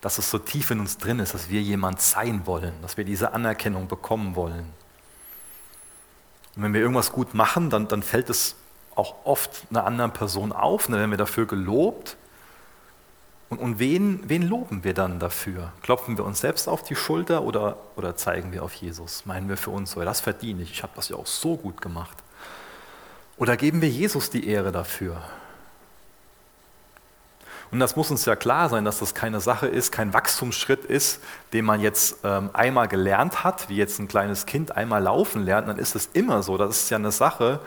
[SPEAKER 1] Dass es so tief in uns drin ist, dass wir jemand sein wollen, dass wir diese Anerkennung bekommen wollen. Und wenn wir irgendwas gut machen, dann, dann fällt es auch oft einer anderen Person auf, dann werden wir dafür gelobt. Und, und wen, wen loben wir dann dafür? Klopfen wir uns selbst auf die Schulter oder, oder zeigen wir auf Jesus? Meinen wir für uns so, das verdiene ich, ich habe das ja auch so gut gemacht. Oder geben wir Jesus die Ehre dafür? Und das muss uns ja klar sein, dass das keine Sache ist, kein Wachstumsschritt ist, den man jetzt ähm, einmal gelernt hat, wie jetzt ein kleines Kind einmal laufen lernt, dann ist es immer so. Das ist ja eine Sache,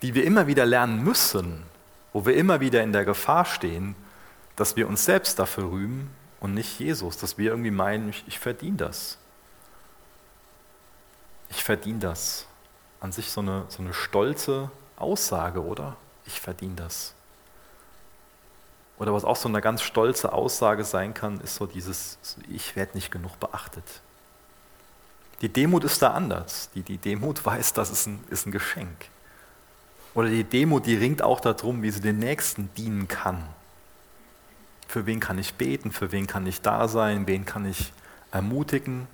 [SPEAKER 1] die wir immer wieder lernen müssen, wo wir immer wieder in der Gefahr stehen, dass wir uns selbst dafür rühmen und nicht Jesus, dass wir irgendwie meinen, ich, ich verdiene das. Ich verdiene das. An sich so eine, so eine stolze Aussage, oder? Ich verdiene das. Oder was auch so eine ganz stolze Aussage sein kann, ist so dieses, ich werde nicht genug beachtet. Die Demut ist da anders. Die, die Demut weiß, das ist ein, ist ein Geschenk. Oder die Demut, die ringt auch darum, wie sie den Nächsten dienen kann. Für wen kann ich beten, für wen kann ich da sein, wen kann ich ermutigen.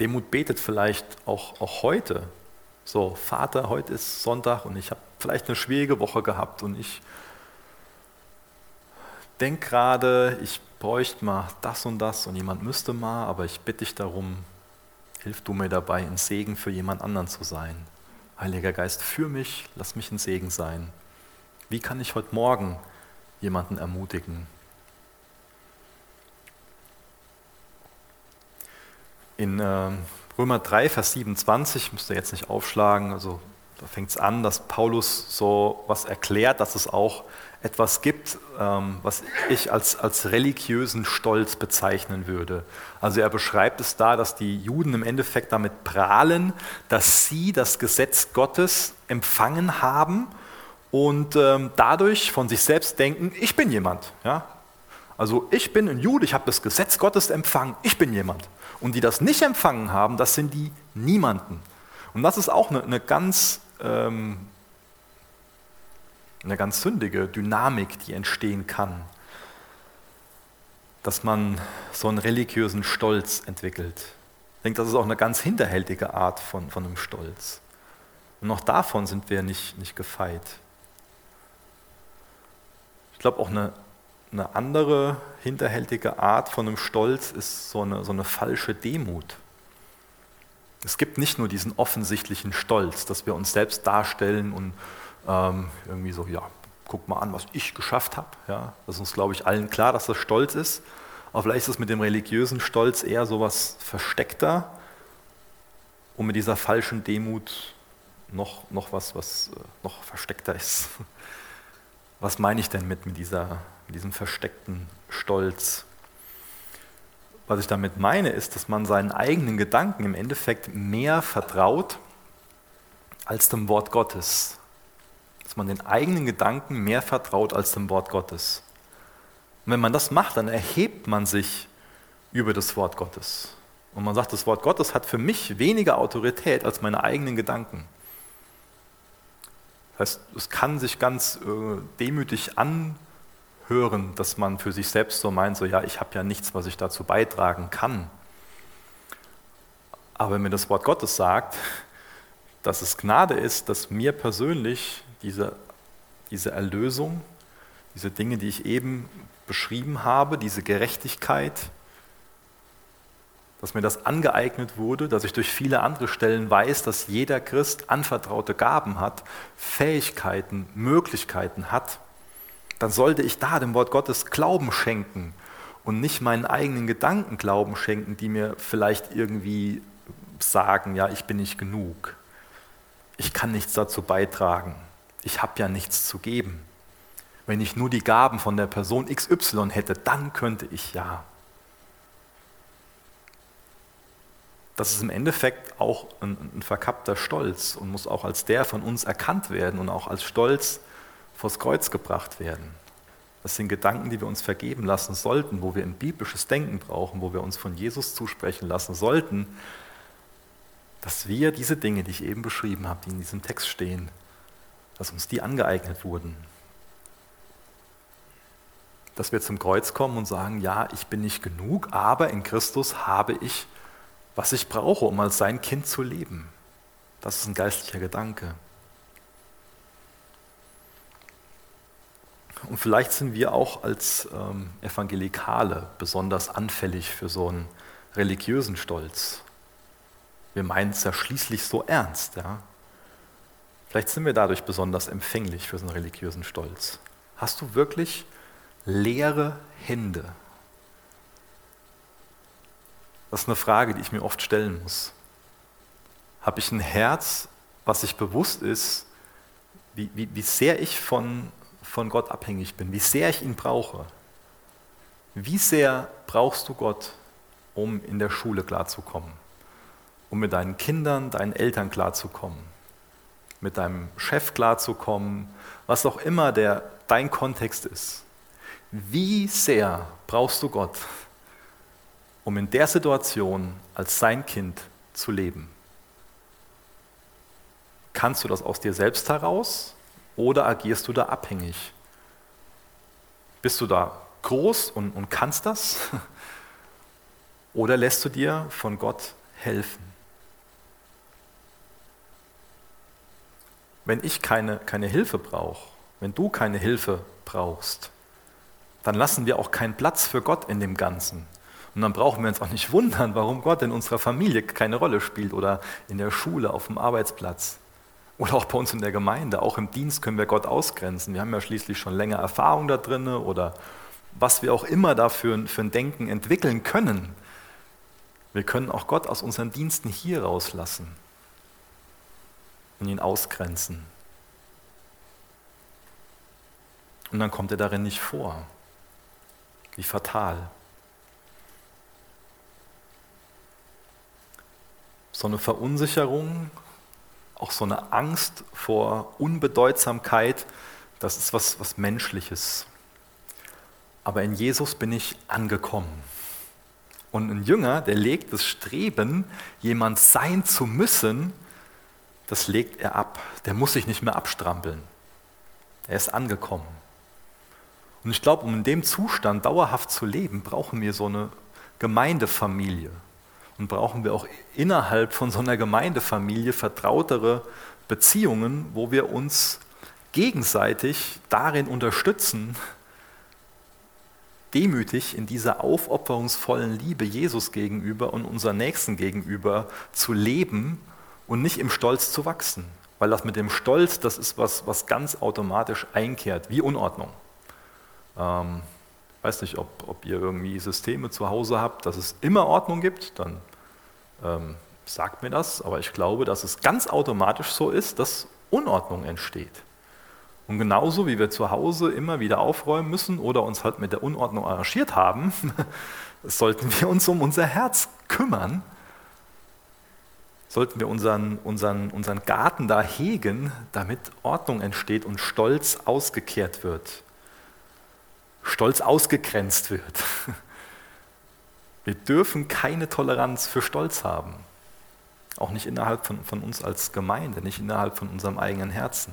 [SPEAKER 1] Demut betet vielleicht auch, auch heute. So, Vater, heute ist Sonntag und ich habe vielleicht eine schwierige Woche gehabt und ich denke gerade, ich bräuchte mal das und das und jemand müsste mal, aber ich bitte dich darum, hilf du mir dabei, ein Segen für jemand anderen zu sein. Heiliger Geist, für mich, lass mich ein Segen sein. Wie kann ich heute Morgen jemanden ermutigen? In äh, Römer 3, Vers 27, müsst ihr jetzt nicht aufschlagen, also da fängt es an, dass Paulus so was erklärt, dass es auch etwas gibt, ähm, was ich als, als religiösen Stolz bezeichnen würde. Also er beschreibt es da, dass die Juden im Endeffekt damit prahlen, dass sie das Gesetz Gottes empfangen haben und ähm, dadurch von sich selbst denken, ich bin jemand. Ja? Also ich bin ein Jude, ich habe das Gesetz Gottes empfangen, ich bin jemand. Und die das nicht empfangen haben, das sind die Niemanden. Und das ist auch eine, eine ganz ähm, eine ganz sündige Dynamik, die entstehen kann, dass man so einen religiösen Stolz entwickelt. Ich denke, das ist auch eine ganz hinterhältige Art von, von einem Stolz. Und auch davon sind wir nicht, nicht gefeit. Ich glaube, auch eine, eine andere hinterhältige Art von einem Stolz ist so eine, so eine falsche Demut. Es gibt nicht nur diesen offensichtlichen Stolz, dass wir uns selbst darstellen und ähm, irgendwie so, ja, guck mal an, was ich geschafft habe. Ja, das ist uns, glaube ich, allen klar, dass das Stolz ist. Aber vielleicht ist es mit dem religiösen Stolz eher so was versteckter und mit dieser falschen Demut noch, noch was, was äh, noch versteckter ist. Was meine ich denn mit, mit, dieser, mit diesem versteckten Stolz? Was ich damit meine, ist, dass man seinen eigenen Gedanken im Endeffekt mehr vertraut als dem Wort Gottes. Dass man den eigenen Gedanken mehr vertraut als dem Wort Gottes. Und wenn man das macht, dann erhebt man sich über das Wort Gottes. Und man sagt, das Wort Gottes hat für mich weniger Autorität als meine eigenen Gedanken. Heißt, es kann sich ganz äh, demütig anhören hören, dass man für sich selbst so meint, so ja, ich habe ja nichts, was ich dazu beitragen kann. Aber wenn mir das Wort Gottes sagt, dass es Gnade ist, dass mir persönlich diese, diese Erlösung, diese Dinge, die ich eben beschrieben habe, diese Gerechtigkeit, dass mir das angeeignet wurde, dass ich durch viele andere Stellen weiß, dass jeder Christ anvertraute Gaben hat, Fähigkeiten, Möglichkeiten hat, dann sollte ich da dem Wort Gottes Glauben schenken und nicht meinen eigenen Gedanken Glauben schenken, die mir vielleicht irgendwie sagen, ja, ich bin nicht genug, ich kann nichts dazu beitragen, ich habe ja nichts zu geben. Wenn ich nur die Gaben von der Person XY hätte, dann könnte ich ja. Das ist im Endeffekt auch ein, ein verkappter Stolz und muss auch als der von uns erkannt werden und auch als Stolz vors Kreuz gebracht werden. Das sind Gedanken, die wir uns vergeben lassen sollten, wo wir ein biblisches Denken brauchen, wo wir uns von Jesus zusprechen lassen sollten, dass wir diese Dinge, die ich eben beschrieben habe, die in diesem Text stehen, dass uns die angeeignet wurden. Dass wir zum Kreuz kommen und sagen, ja, ich bin nicht genug, aber in Christus habe ich, was ich brauche, um als sein Kind zu leben. Das ist ein geistlicher Gedanke. Und vielleicht sind wir auch als ähm, Evangelikale besonders anfällig für so einen religiösen Stolz. Wir meinen es ja schließlich so ernst. Ja? Vielleicht sind wir dadurch besonders empfänglich für so einen religiösen Stolz. Hast du wirklich leere Hände? Das ist eine Frage, die ich mir oft stellen muss. Habe ich ein Herz, was sich bewusst ist, wie, wie, wie sehr ich von, von Gott abhängig bin, wie sehr ich ihn brauche? Wie sehr brauchst du Gott, um in der Schule klarzukommen? um mit deinen Kindern, deinen Eltern klarzukommen, mit deinem Chef klarzukommen, was auch immer der, dein Kontext ist. Wie sehr brauchst du Gott, um in der Situation als sein Kind zu leben? Kannst du das aus dir selbst heraus oder agierst du da abhängig? Bist du da groß und, und kannst das? Oder lässt du dir von Gott helfen? wenn ich keine, keine Hilfe brauche, wenn du keine Hilfe brauchst, dann lassen wir auch keinen Platz für Gott in dem Ganzen. Und dann brauchen wir uns auch nicht wundern, warum Gott in unserer Familie keine Rolle spielt oder in der Schule, auf dem Arbeitsplatz oder auch bei uns in der Gemeinde. Auch im Dienst können wir Gott ausgrenzen. Wir haben ja schließlich schon länger Erfahrung da drin oder was wir auch immer dafür für ein Denken entwickeln können. Wir können auch Gott aus unseren Diensten hier rauslassen und ihn ausgrenzen. Und dann kommt er darin nicht vor. Wie fatal. So eine Verunsicherung, auch so eine Angst vor Unbedeutsamkeit, das ist was, was Menschliches. Aber in Jesus bin ich angekommen. Und ein Jünger, der legt das Streben, jemand sein zu müssen, das legt er ab. Der muss sich nicht mehr abstrampeln. Er ist angekommen. Und ich glaube, um in dem Zustand dauerhaft zu leben, brauchen wir so eine Gemeindefamilie. Und brauchen wir auch innerhalb von so einer Gemeindefamilie vertrautere Beziehungen, wo wir uns gegenseitig darin unterstützen, demütig in dieser aufopferungsvollen Liebe Jesus gegenüber und unser Nächsten gegenüber zu leben und nicht im Stolz zu wachsen. Weil das mit dem Stolz, das ist was, was ganz automatisch einkehrt, wie Unordnung. Ähm, weiß nicht, ob, ob ihr irgendwie Systeme zu Hause habt, dass es immer Ordnung gibt, dann ähm, sagt mir das, aber ich glaube, dass es ganz automatisch so ist, dass Unordnung entsteht. Und genauso wie wir zu Hause immer wieder aufräumen müssen oder uns halt mit der Unordnung arrangiert haben, sollten wir uns um unser Herz kümmern sollten wir unseren, unseren, unseren Garten da hegen, damit Ordnung entsteht und Stolz ausgekehrt wird. Stolz ausgegrenzt wird. Wir dürfen keine Toleranz für Stolz haben. Auch nicht innerhalb von, von uns als Gemeinde, nicht innerhalb von unserem eigenen Herzen.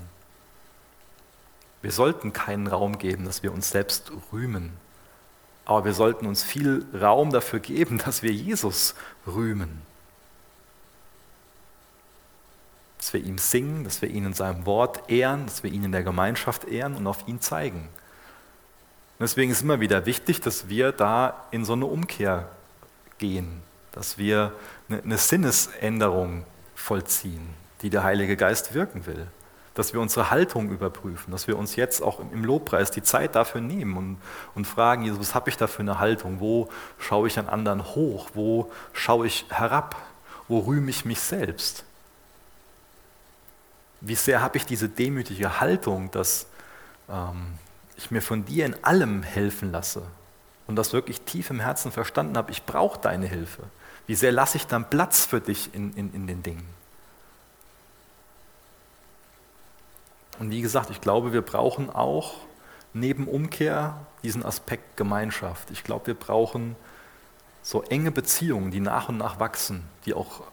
[SPEAKER 1] Wir sollten keinen Raum geben, dass wir uns selbst rühmen. Aber wir sollten uns viel Raum dafür geben, dass wir Jesus rühmen. dass wir ihm singen, dass wir ihn in seinem Wort ehren, dass wir ihn in der Gemeinschaft ehren und auf ihn zeigen. Und deswegen ist immer wieder wichtig, dass wir da in so eine Umkehr gehen, dass wir eine Sinnesänderung vollziehen, die der Heilige Geist wirken will. Dass wir unsere Haltung überprüfen, dass wir uns jetzt auch im Lobpreis die Zeit dafür nehmen und, und fragen, Jesus, was habe ich da für eine Haltung? Wo schaue ich an anderen hoch? Wo schaue ich herab? Wo rühme ich mich selbst? Wie sehr habe ich diese demütige Haltung, dass ähm, ich mir von dir in allem helfen lasse und das wirklich tief im Herzen verstanden habe, ich brauche deine Hilfe. Wie sehr lasse ich dann Platz für dich in, in, in den Dingen? Und wie gesagt, ich glaube, wir brauchen auch neben Umkehr diesen Aspekt Gemeinschaft. Ich glaube, wir brauchen so enge Beziehungen, die nach und nach wachsen, die auch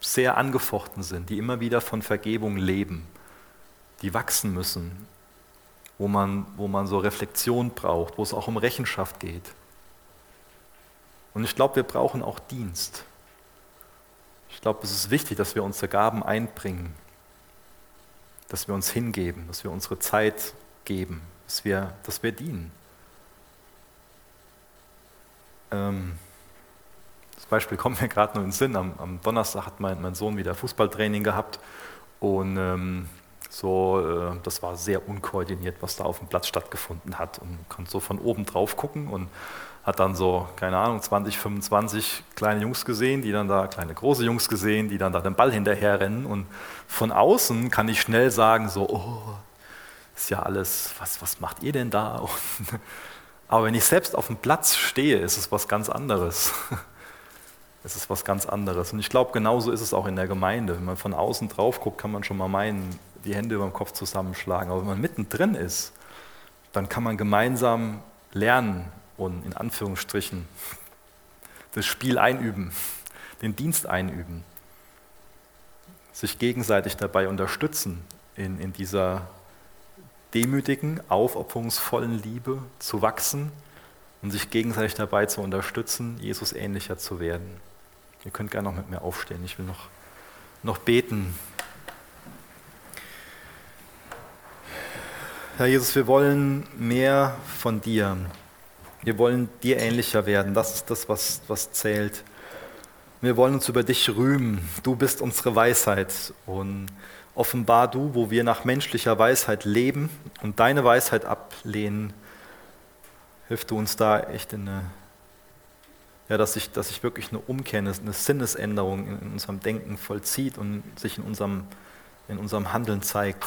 [SPEAKER 1] sehr angefochten sind, die immer wieder von Vergebung leben, die wachsen müssen, wo man, wo man so Reflexion braucht, wo es auch um Rechenschaft geht. Und ich glaube, wir brauchen auch Dienst. Ich glaube, es ist wichtig, dass wir unsere Gaben einbringen, dass wir uns hingeben, dass wir unsere Zeit geben, dass wir, dass wir dienen. Ähm, Beispiel kommt mir gerade nur in den Sinn. Am, am Donnerstag hat mein, mein, Sohn wieder Fußballtraining gehabt und ähm, so, äh, das war sehr unkoordiniert, was da auf dem Platz stattgefunden hat und konnte so von oben drauf gucken und hat dann so, keine Ahnung, 20, 25 kleine Jungs gesehen, die dann da, kleine große Jungs gesehen, die dann da den Ball hinterher rennen und von außen kann ich schnell sagen so, oh, ist ja alles, was, was macht ihr denn da? Aber wenn ich selbst auf dem Platz stehe, ist es was ganz anderes. Es ist was ganz anderes. Und ich glaube, genauso ist es auch in der Gemeinde. Wenn man von außen drauf guckt, kann man schon mal meinen, die Hände über dem Kopf zusammenschlagen. Aber wenn man mittendrin ist, dann kann man gemeinsam lernen und in Anführungsstrichen das Spiel einüben, den Dienst einüben, sich gegenseitig dabei unterstützen, in, in dieser demütigen, aufopferungsvollen Liebe zu wachsen und sich gegenseitig dabei zu unterstützen, Jesus ähnlicher zu werden. Ihr könnt gerne noch mit mir aufstehen. Ich will noch, noch beten. Herr Jesus, wir wollen mehr von dir. Wir wollen dir ähnlicher werden. Das ist das, was, was zählt. Wir wollen uns über dich rühmen. Du bist unsere Weisheit. Und offenbar du, wo wir nach menschlicher Weisheit leben und deine Weisheit ablehnen, hilf du uns da echt in eine ja, dass, sich, dass sich wirklich eine Umkehr, eine, Sinnesänderung in, unserem Denken vollzieht und sich in unserem, in unserem Handeln zeigt.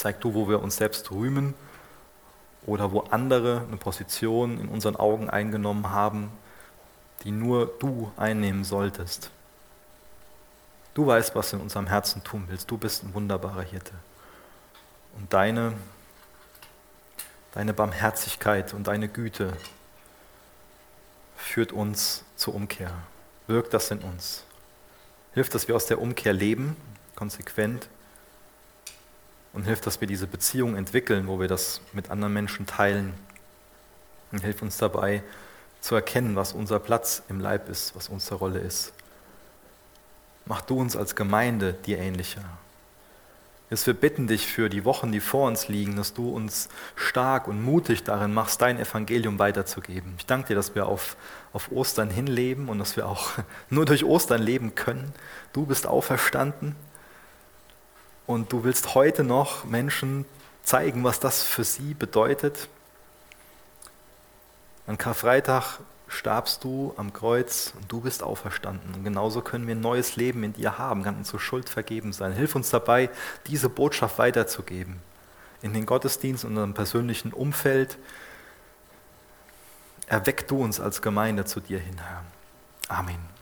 [SPEAKER 1] Zeig du, wo wir uns selbst rühmen oder wo andere eine Position in unseren Augen eingenommen haben, die nur du einnehmen solltest. Du weißt, was du in unserem Herzen tun willst. Du bist ein wunderbarer Hirte. Und deine, deine Barmherzigkeit und deine Güte führt uns zur Umkehr. Wirkt das in uns. Hilft, dass wir aus der Umkehr leben, konsequent. Und hilft, dass wir diese Beziehung entwickeln, wo wir das mit anderen Menschen teilen. Und hilft uns dabei zu erkennen, was unser Platz im Leib ist, was unsere Rolle ist. Mach du uns als Gemeinde dir ähnlicher. Jesus, wir bitten dich für die Wochen, die vor uns liegen, dass du uns stark und mutig darin machst, dein Evangelium weiterzugeben. Ich danke dir, dass wir auf, auf Ostern hinleben und dass wir auch nur durch Ostern leben können. Du bist auferstanden und du willst heute noch Menschen zeigen, was das für sie bedeutet. An Karfreitag starbst du am Kreuz und du bist auferstanden. Und genauso können wir ein neues Leben in dir haben, kann unsere Schuld vergeben sein. Hilf uns dabei, diese Botschaft weiterzugeben. In den Gottesdienst und unserem persönlichen Umfeld. Erweck du uns als Gemeinde zu dir hin, Herr. Amen.